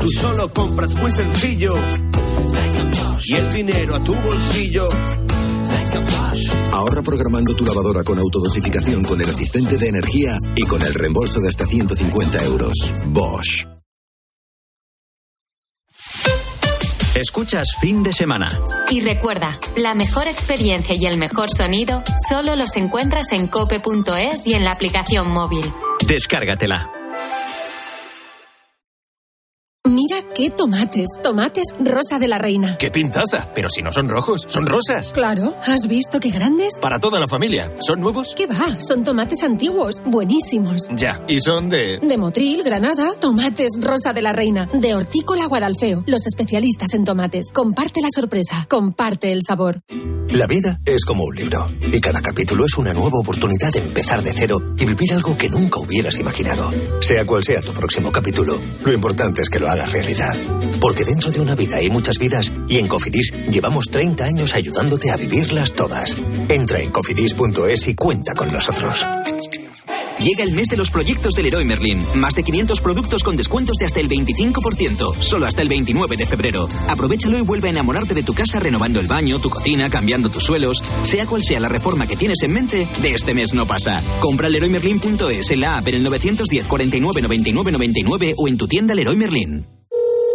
Tú solo compras muy sencillo y el dinero a tu bolsillo. Ahorra programando tu lavadora con autodosificación con el asistente de energía y con el reembolso de hasta 150 euros. Bosch. Escuchas fin de semana. Y recuerda, la mejor experiencia y el mejor sonido solo los encuentras en cope.es y en la aplicación móvil. Descárgatela. Mira qué tomates. Tomates rosa de la reina. ¡Qué pintaza! Pero si no son rojos, son rosas. Claro, ¿has visto qué grandes? Para toda la familia. ¿Son nuevos? ¿Qué va? Son tomates antiguos, buenísimos. Ya, y son de... De Motril, Granada, tomates rosa de la reina. De Hortícola Guadalfeo, los especialistas en tomates. Comparte la sorpresa, comparte el sabor. La vida es como un libro. Y cada capítulo es una nueva oportunidad de empezar de cero y vivir algo que nunca hubieras imaginado. Sea cual sea tu próximo capítulo, lo importante es que lo hagas Porque dentro de una vida hay muchas vidas y en Cofidis llevamos 30 años ayudándote a vivirlas todas. Entra en cofidis.es y cuenta con nosotros. Llega el mes de los proyectos del Leroy Merlin. Más de 500 productos con descuentos de hasta el 25%. Solo hasta el 29 de febrero. Aprovechalo y vuelve a enamorarte de tu casa renovando el baño, tu cocina, cambiando tus suelos. Sea cual sea la reforma que tienes en mente, de este mes no pasa. Compra leroymerlin.es en la app en el 910 49 99 99 o en tu tienda Leroy Merlin.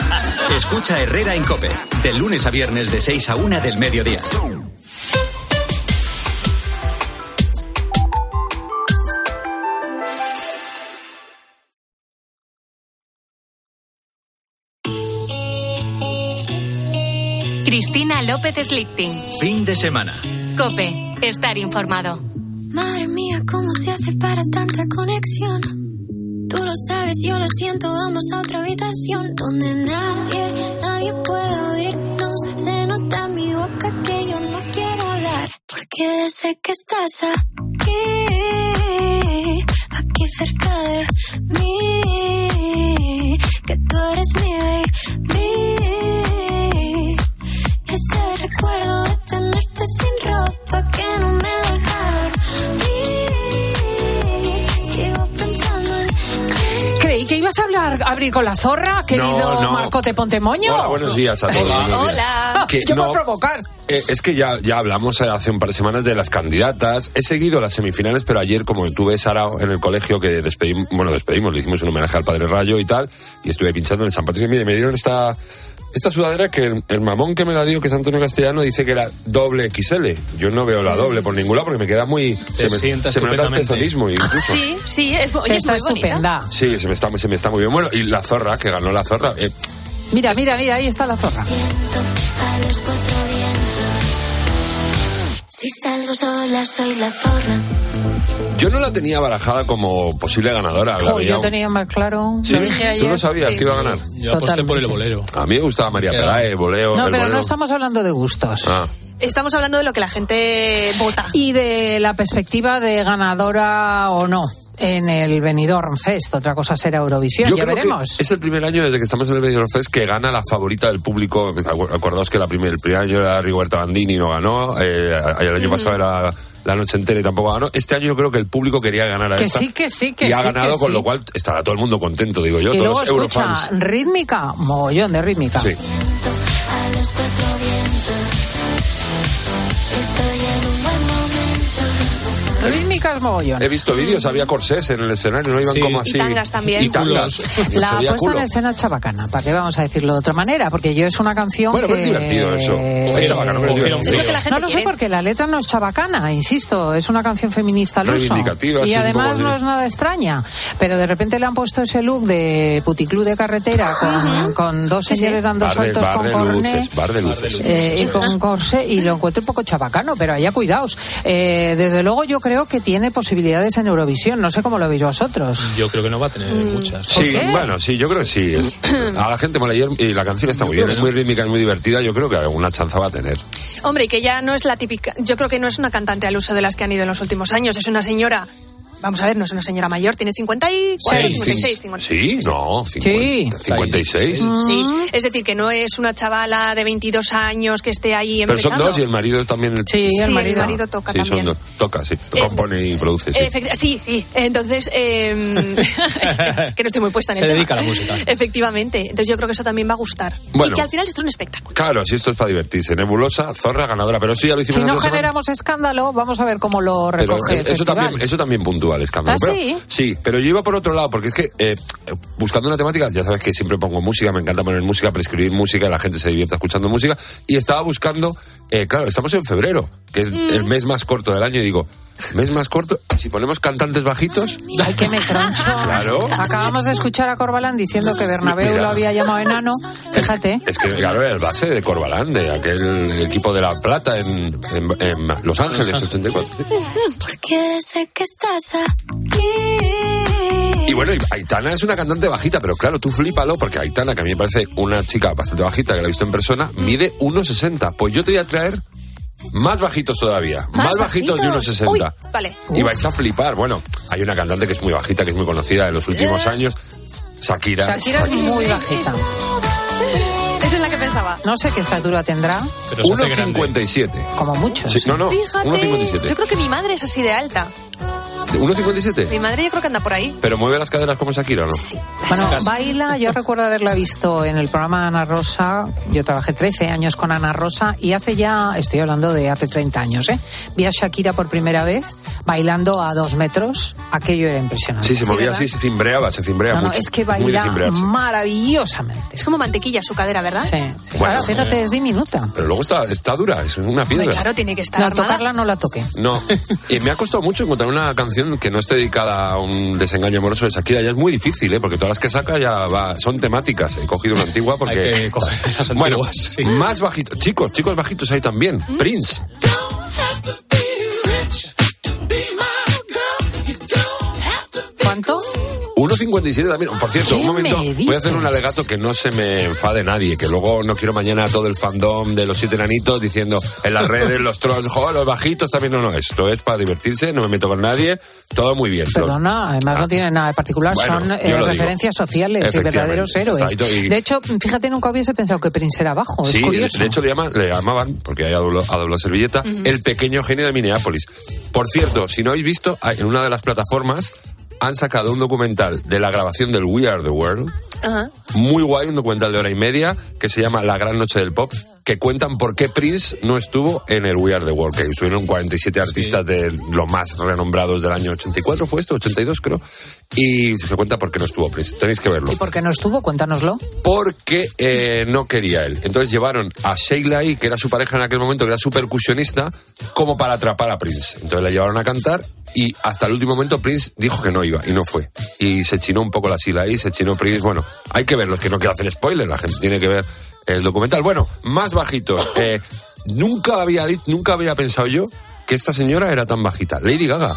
Escucha Herrera en Cope, de lunes a viernes de 6 a 1 del mediodía. Cristina López Slichting. Fin de semana. Cope, estar informado. Madre mía, ¿cómo se hace para tanta conexión? Tú lo sabes, yo lo siento, vamos a otra habitación donde nadie, nadie puede oírnos. Se nota en mi boca que yo no quiero hablar, porque desde que estás aquí, aquí cerca de mí, que tú eres mi baby. Abrir con la zorra, querido no. Marcote Pontemoño. Hola, buenos días a todos. días. Hola. Que Yo no- por provocar. Eh, es que ya, ya hablamos hace un par de semanas de las candidatas. He seguido las semifinales, pero ayer, como tuve Sara en el colegio, que despedimos, bueno, despedimos, le hicimos un homenaje al Padre Rayo y tal, y estuve pinchando en el San Patricio. Mire, me dieron esta, esta sudadera que el, el mamón que me la dio, que es Antonio Castellano, dice que era doble XL. Yo no veo la doble por ningún lado porque me queda muy... se me, sienta se me nota el pezonismo incluso. Sí, sí, es, oye, es Está muy bonita. estupenda. Sí, se me, está, se me está muy bien. Bueno, y la zorra, que ganó la zorra. eh, Mira, mira, mira, ahí está la zorra. a los cuatro vientos. Si salgo sola, soy la zorra. Yo no la tenía barajada como posible ganadora. la Jo, veía- yo tenía más claro. Sí, lo dije ayer. ¿Tú no sabías Sí. que iba a ganar? Yo aposté por el bolero. A mí me gustaba María Pelae, boleo, No, el pero bolero. no estamos hablando de gustos. Ah. Estamos hablando de lo que la gente vota. Y de la perspectiva de ganadora o no en el Benidorm Fest. Otra cosa será Eurovisión, Yo ya creo veremos. que es el primer año desde que estamos en el Benidorm Fest que gana la favorita del público. Acordaos que la primer, el primer año era Rigoberta Bandini y no ganó. eh, el año pasado era la noche entera y tampoco ganó. Este año yo creo que el público quería ganar a Que esta. sí, que sí, que y ha sí, ganado, que con sí. lo cual estará todo el mundo contento, digo yo, y luego todos los escucha, eurofans. rítmica, mogollón de rítmica. Sí. Rítmica mogollón. He visto vídeos, había corsés en el escenario, no iban Sí. como así. Y tangas también. Y tangas. La puesta culo. en escena es chabacana, ¿para qué vamos a decirlo de otra manera? Porque yo es una canción Bueno, que... pero es divertido eso. Es chabacano, pero es divertido. Es lo que la gente No lo sé porque la letra no es chabacana, insisto, es una canción feminista al uso. Y además no es nada extraña. Pero de repente le han puesto ese look de puticlub de carretera con, con dos señores dando Bar de, saltos bar con de luces, bar de luces. eh, y con corsé y lo encuentro un poco chabacano, pero allá cuidaos. Eh, desde luego yo creo que tiene posibilidades en Eurovisión, no sé cómo lo veis vosotros. Yo creo que no va a tener muchas. Sí, qué? bueno, sí, yo creo que sí. Es- a la gente mola y y la canción está muy bien, es muy rítmica, es muy divertida. Yo creo que alguna chanza va a tener. Hombre, y que ya no es la típica. Yo creo que no es una cantante al uso de las que han ido en los últimos años. Es una señora Vamos a ver, no es una señora mayor, tiene 54, Seis. 56, 56. Sí, no, 50, 56. Sí, es decir, que no es una chavala de 22 años que esté ahí Pero son empezando. dos y el marido también. Sí, el marido toca sí, son también. dos. Toca, sí. Compone y produce, sí. Sí, sí. Entonces, eh, que no estoy muy puesta en Se el tema. dedica a la música. Efectivamente. Entonces yo creo que eso también va a gustar. Bueno. Y que al final esto es un espectáculo. Claro, si esto es para divertirse. Nebulosa, zorra ganadora. Pero eso ya lo hicimos Si no generamos escándalo, vamos a ver cómo lo Pero recoge el eso también, eso también puntúa ¿Ah, Pero- sí? Sí, pero yo iba por otro lado, porque es que eh, buscando una temática, ya sabes que siempre pongo música, me encanta poner música, prescribir música, la gente se divierta escuchando música, y estaba buscando, eh, claro, estamos en febrero, que es Mm. el mes más corto del año, y digo, mes más corto, si ponemos cantantes bajitos, Ay, que me troncho. Claro. Acabamos de escuchar a Corbalán diciendo que Bernabéu Mira. lo había llamado enano. Fíjate. es que claro, era el base de Corbalán, de aquel equipo de La Plata en, en- en Los Ángeles, 84. Porque sé que estás Y bueno, y Aitana es una cantante bajita, pero claro, tú flípalo, porque Aitana, que a mí me parece una chica bastante bajita, que la he visto en persona, mide 1,60. Pues yo te voy a traer más bajitos todavía, más, bajitos, de 1,60. Uy, vale. Y vais a flipar. Bueno, hay una cantante que es muy bajita, que es muy conocida en los últimos Eh. años, Shakira. Shakira es muy bajita. Esa es la que pensaba. No sé qué estatura tendrá. 1,57. Como mucho. Sí, no, no, Fíjate. 1,57. Yo creo que mi madre es así de alta. ¿1,57? Mi madre yo creo que anda por ahí. ¿Pero mueve las caderas como Shakira o no? Sí. Bueno, baila, yo recuerdo haberla visto en el programa de Ana Rosa. Yo trabajé 13 años con Ana Rosa y hace ya, estoy hablando de hace 30 años, ¿eh? Vi a Shakira por primera vez bailando a dos metros. Aquello era impresionante. Sí, se movía ¿verdad? así, se cimbreaba, se cimbrea No, es que baila maravillosamente. Es como mantequilla su cadera, ¿verdad? Sí. sí. Bueno, Ahora, fíjate, es diminuta. Pero luego está, está dura, es una Hombre, piedra. claro, tiene que estar No, armada. tocarla no la toqué. No, y me ha costado mucho encontrar una canción que no esté dedicada a un desengaño amoroso de Shakira. Ya es muy difícil, ¿eh? porque todas las que saca ya va, son temáticas. He cogido una antigua porque... Hay que coger las Bueno, antiguas, sí. más bajitos. Chicos, chicos bajitos ahí también. Prince. 1.57 también. Por cierto, ¿Qué un momento. me Voy a hacer un alegato que no se me enfade nadie. Que luego no quiero mañana todo el fandom de los siete enanitos diciendo en las redes, los trolls, "Jo, los bajitos también. No, no. Esto es para divertirse, no me meto con nadie. Todo muy bien. Perdona, además no tiene nada de particular, Bueno, son eh, digo. referencias sociales y verdaderos héroes. Y- De hecho, fíjate, nunca hubiese pensado que Prince era bajo, Sí, es curioso. de hecho le, llaman, le llamaban, porque hay a doble, servilleta, el pequeño genio de Minneapolis. Por cierto, si no habéis visto, en una de las plataformas han sacado un documental de la grabación del We Are the World, Ajá. muy guay, un documental de hora y media, que se llama La Gran Noche del Pop, que cuentan por qué Prince no estuvo en el We Are the World, que estuvieron 47 artistas de los más renombrados del año 84, ¿fue esto? 82 creo, y se cuenta por qué no estuvo Prince. Tenéis que verlo ¿Y por qué no estuvo? Cuéntanoslo. porque eh, no quería él. Entonces llevaron a Sheila E., que era su pareja en aquel momento, que era su percusionista, como para atrapar a Prince. Entonces la llevaron a cantar y hasta el último momento Prince dijo que no iba y no fue. Y se chinó un poco la Sheila E., se chinó Prince. Bueno, hay que verlo, es que no quiero hacer spoiler, la gente tiene que ver el documental. Bueno, más bajitos. Eh, nunca, había, nunca había pensado yo que esta señora era tan bajita. Lady Gaga.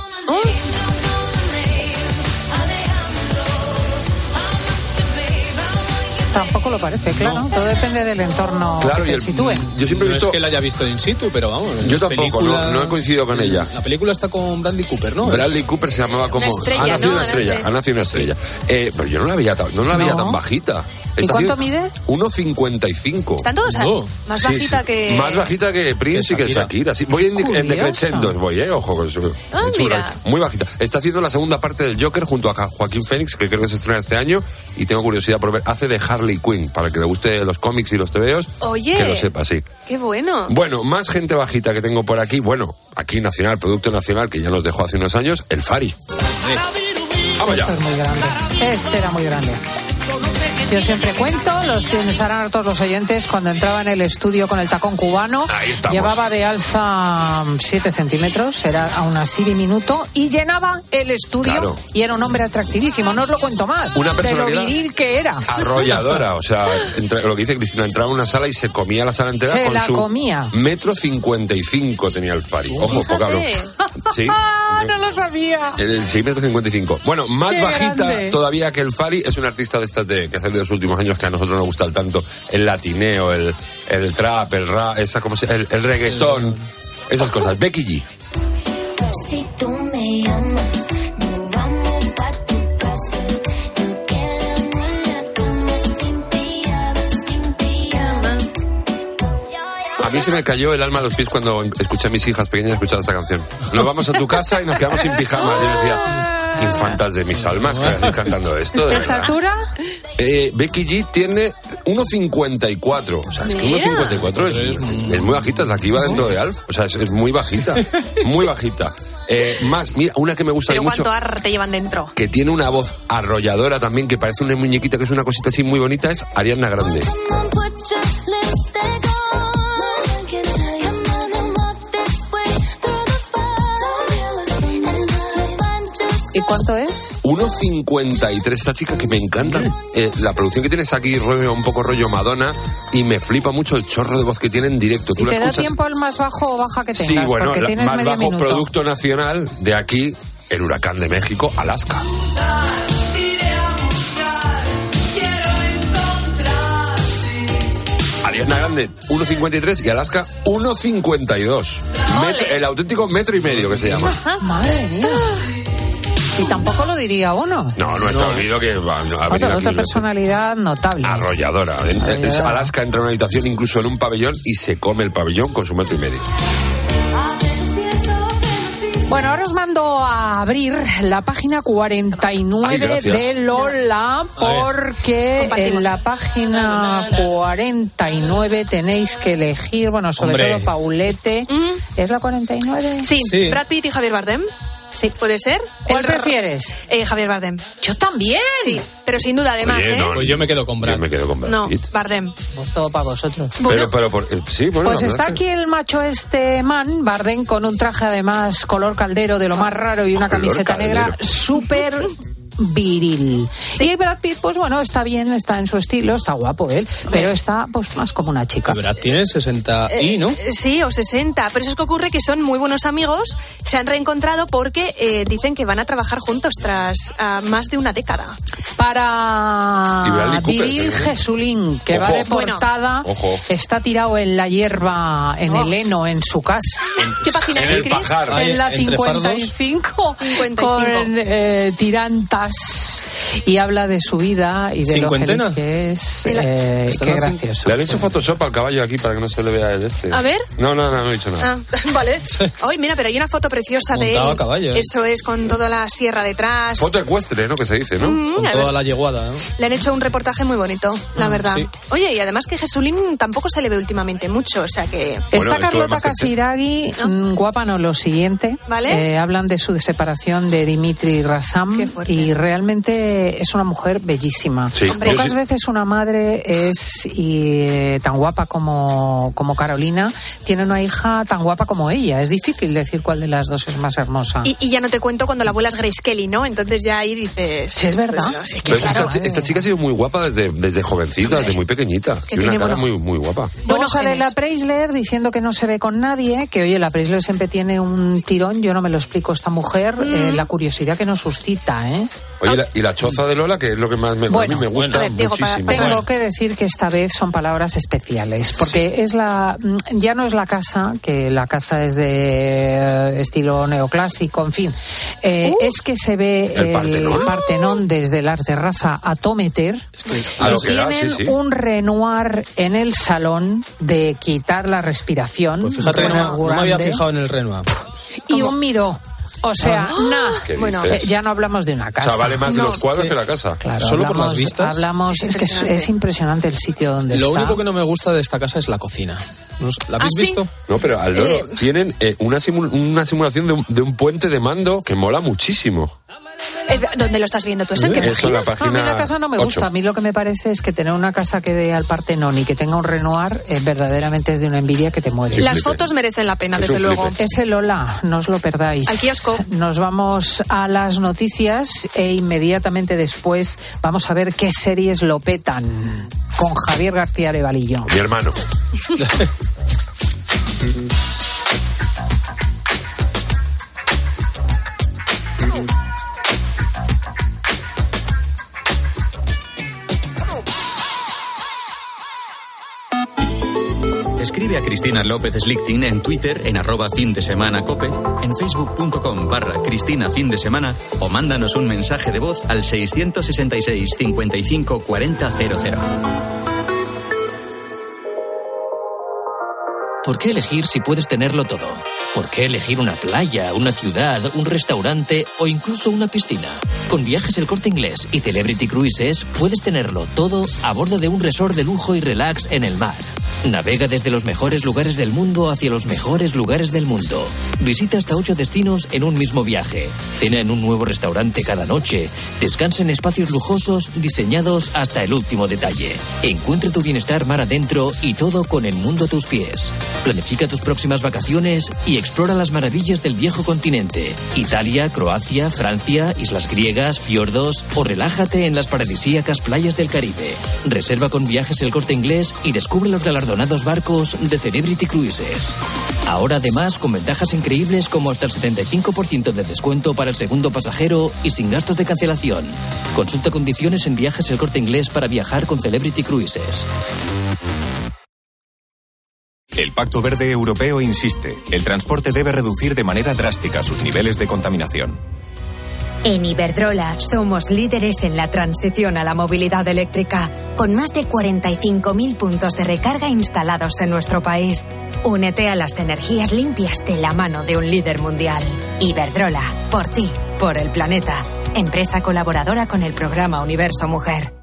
Tampoco lo parece, claro. Todo depende del entorno Claro, que te el- sitúe. Yo siempre he no visto... es que la haya visto in situ, pero vamos. Yo tampoco, no- no he coincidido con ella. La película está con Bradley Cooper, ¿no? Bradley Cooper se llamaba como... Estrella, ha nacido una estrella, ha nacido una estrella. Eh, pero yo no la veía, tan- no la veía No. tan bajita. ¿Y cuánto mide? 1,55. Están todos No. más Sí, bajita sí. que... Más bajita que Prince y que Shakira. Sí, voy en, en voy, eh, ojo. con eso. Ah, mira. Muy bajita. Está haciendo la segunda parte del Joker junto a Joaquín Phoenix, que creo que se estrena este año, y tengo curiosidad por ver. Hace de Harley Quinn, para el que le guste los cómics y los tebeos, Oye. que lo sepa, sí. Qué bueno. Bueno, más gente bajita que tengo por aquí. Bueno, aquí nacional, producto nacional, que ya nos dejó hace unos años, el Fari. Vamos ya. Esto es muy grande. Este era muy grande. Yo siempre cuento, los tienes harán todos los oyentes, cuando entraba en el estudio con el tacón cubano, llevaba de alza 7 centímetros, era aún así diminuto, y llenaba el estudio Claro. y era un hombre atractivísimo, no os lo cuento más, Una de lo viril que era. Arrolladora, o sea, entre- lo que dice Cristina, entraba a una sala y se comía la sala entera Se con la su comía. metro cincuenta y cinco tenía el Fari. Ojo, poca broma. Sí. ¡Ah, no lo sabía! El, sí, metro cincuenta y cinco. Bueno, más Qué bajita grande. todavía que el Fari es un artista de estas de, que hace de los últimos años que a nosotros nos gustan tanto el latineo, el, el trap, el rap, esa, como se, el, el, reggaetón, esas cosas. Becky G. Si tú me llamas. A mí se me cayó el alma a los pies cuando escuché a mis hijas pequeñas escuchar esta canción. Nos vamos a tu casa y nos quedamos sin pijama. Yo decía, infantas de mis almas, que cantando esto. ¿De, ¿De estatura? Eh, Becky G tiene 1,54. O sea, es que Mira. 1,54 es, es muy bajita, es la que iba dentro de Alf. O sea, es, es muy bajita. Muy bajita. Eh, más, mira, una que me gusta Pero mucho, cuánto ar te llevan dentro. que tiene una voz arrolladora también, que parece una muñequita, que es una cosita así muy bonita, es Ariana Grande. ¿Y cuánto es? 1.53, esta chica que me encanta. Eh, la producción que tiene es aquí rollo, un poco rollo Madonna y me flipa mucho el chorro de voz que tiene en directo. ¿Y Tú la te da escuchas. tiempo el más bajo o baja que tengas? Sí, bueno, porque la- tienes más medio bajo minuto. producto nacional de aquí, el huracán de México, Alaska. Ariana Grande, 1.53 y Alaska, 1.52. Metro- el auténtico metro y medio que se llama. Madre mía. Y tampoco lo diría uno. No, no está olvido que va, no, ha Otra, otra aquí personalidad notable. arrolladora. Alaska entra en una habitación, incluso en un pabellón, y se come el pabellón con su metro y medio. Bueno, ahora os mando a abrir la página 49 Ay, de Lola porque en la página 49 tenéis que elegir, bueno, sobre Hombre. todo Paulete. ¿Es la 49? Sí, Sí. Brad Pitt y Javier Bardem. Sí. ¿Puede ser? ¿Cuál El- prefieres? Eh, Javier Bardem. Yo también. Sí, pero sin duda además, Oye, ¿eh? no, Pues yo me quedo con Brad. Yo me quedo con Brad No. Bardem. Pues todo para vosotros. Pero, pero, por- eh, sí, bueno. Pues está aquí es el macho este man, Barden, con un traje además color caldero de lo más raro y una Color camiseta caldero. negra súper viril. Y Brad Pitt, pues bueno, está bien, está en su estilo, está guapo él, pero está pues más como una chica. Brad tiene 60 y, ¿no? Eh, Sí, o 60. Pero eso es que ocurre que son muy buenos amigos, se han reencontrado porque eh, dicen que van a trabajar juntos tras más de una década. Para Viril ¿sí? Jesulín, que Ojo. va de Bueno. portada, Ojo. está tirado en la hierba, en Oh. el heno, en su casa. ¿Qué página En es, en la entre fardos. 55, 55. con eh, y habla de su vida y de ¿Cincuentena? lo que es. Eh, qué gracioso. Le han hecho Photoshop al caballo aquí para que no se le vea el este. A ver. No, no, no, no he dicho nada. Ah, vale. Ay, mira, pero hay una foto preciosa de él. Montado a caballo, ¿eh? Eso es, con toda la sierra detrás. Foto ecuestre, ¿no? Que se dice, ¿no? Mm, Con toda la yeguada, ¿no? Le han hecho un reportaje muy bonito, la verdad. sí. Oye, y además que Jesulín tampoco se le ve últimamente mucho, o sea que... Bueno, Está Carlota. Casiraghi, mm, guapa no lo siguiente. Vale. Eh, hablan de su separación de Dimitri Rassam fuerte. Y realmente es una mujer bellísima. Sí. Hombre. Pocas sí- veces una madre es y, eh, tan guapa como, como Carolina, tiene una hija tan guapa como ella. Es difícil decir cuál de las dos es más hermosa. Y, y ya no te cuento cuando la abuela es Grace Kelly, ¿no? Entonces ya ahí dices... Sí, es verdad. Pues, no, sí, que Pero claro. esta, chi- esta chica ha sido muy guapa desde, desde jovencita, desde muy pequeñita. Que Tiene una cara buenos- muy, muy guapa. Buenos sale la Preisler diciendo que no se ve con nadie, que oye, la Preisler siempre tiene un tirón, yo no me lo explico esta mujer, Mm. eh, la curiosidad que nos suscita, ¿eh? Oye, la- y la choza de Lola, que es lo que más me, a Bueno, mí me gusta a ver, Diego, para- muchísimo. venga. Tengo que decir que esta vez son palabras especiales, porque es la mm, ya no es la casa, que la casa es de eh, estilo neoclásico, en fin, Eh, es que se ve El el, Partenón. Partenón desde la terraza Atometer A y lo que da, tienen sí, sí. un Renoir en el salón de quitar la respiración. Pues fíjate que no, no me había fijado en el Renoir. Y un miró. O sea, nada. ¿Qué Bueno, dices? eh, ya no hablamos de una O casa. sea, vale más de los cuadros que- que la casa. Claro, Solo por las hablamos- vistas. Hablamos, Es que es, impresionante. es impresionante el sitio donde Lo está. único que no me gusta de esta casa es la cocina. ¿La habéis ¿Ah, sí? visto? No, pero al loro Eh. tienen eh, una, simul- una simulación de un, de un puente de mando que mola muchísimo. Eh, ¿Dónde lo estás viendo tú? ¿Eso en qué Eso en la página? No, a mí página la casa no me gusta. A mí lo que me parece es que tener una casa que dé al Partenón y que tenga un Renoir eh, verdaderamente es de una envidia que te muere. Las flipe. fotos merecen la pena, Es desde luego. flipe. Ese Lola, no os lo perdáis. Al kiosco. Nos vamos a las noticias e inmediatamente después vamos a ver qué series lo petan con Javier García Arevalillo. Mi hermano. A Cristina López Slichting en Twitter en arroba fin de semana cope, en facebook.com barra Cristina fin de semana o mándanos un mensaje de voz al 666 55 40 00. ¿Por qué elegir si puedes tenerlo todo? ¿Por qué elegir una playa, una ciudad, un restaurante o incluso una piscina? Con Viajes El Corte Inglés y Celebrity Cruises puedes tenerlo todo a bordo de un resort de lujo y relax en el mar. Navega desde los mejores lugares del mundo hacia los mejores lugares del mundo. Visita hasta ocho destinos en un mismo viaje. Cena en un nuevo restaurante cada noche. Descansa en espacios lujosos diseñados hasta el último detalle. Encuentra tu bienestar mar adentro y todo con el mundo a tus pies. Planifica tus próximas vacaciones y explora las maravillas del viejo continente. Italia, Croacia, Francia, islas griegas, fiordos o relájate en las paradisíacas playas del Caribe. Reserva con viajes el corte inglés y descubre los galardonados barcos de Celebrity Cruises. Ahora además con ventajas increíbles como hasta el 75% de descuento para el segundo pasajero y sin gastos de cancelación. Consulta condiciones en viajes el corte inglés para viajar con Celebrity Cruises. El Pacto Verde Europeo insiste, el transporte debe reducir de manera drástica sus niveles de contaminación. En Iberdrola somos líderes en la transición a la movilidad eléctrica, con más de 45.000 puntos de recarga instalados en nuestro país. Únete a las energías limpias de la mano de un líder mundial. Iberdrola, por ti, por el planeta. Empresa colaboradora con el programa Universo Mujer.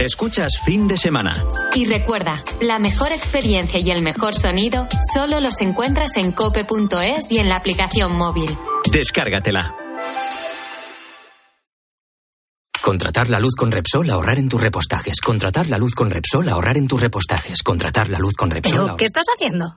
Escuchas fin de semana. Y recuerda, la mejor experiencia y el mejor sonido solo los encuentras en cope.es y en la aplicación móvil. Descárgatela. Contratar la luz con Repsol, ahorrar en tus repostajes. Contratar la luz con Repsol, ahorrar en tus repostajes. Contratar la luz con Repsol. ¿Pero ahorrar- qué estás haciendo?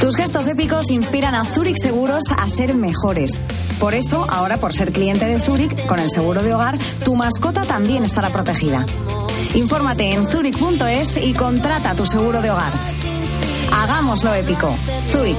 Tus gestos épicos inspiran a Zurich Seguros a ser mejores. Por eso, ahora por ser cliente de Zurich, con el seguro de hogar, tu mascota también estará protegida. Infórmate en zurich.es y contrata tu seguro de hogar. Hagámoslo épico. Zurich.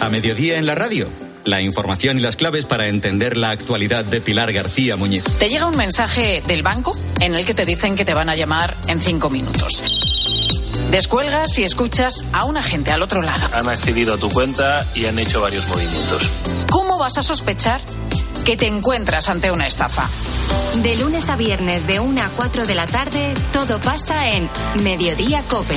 A mediodía en la radio. La información y las claves para entender la actualidad de Pilar García Muñiz. Te llega un mensaje del banco en el que te dicen que te van a llamar en cinco minutos. Descuelgas y escuchas a un agente al otro lado. Han accedido a tu cuenta y han hecho varios movimientos. ¿Cómo vas a sospechar que te encuentras ante una estafa? De lunes a viernes de 1 a 4 de la tarde, todo pasa en Mediodía Cope.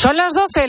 Son las 12. La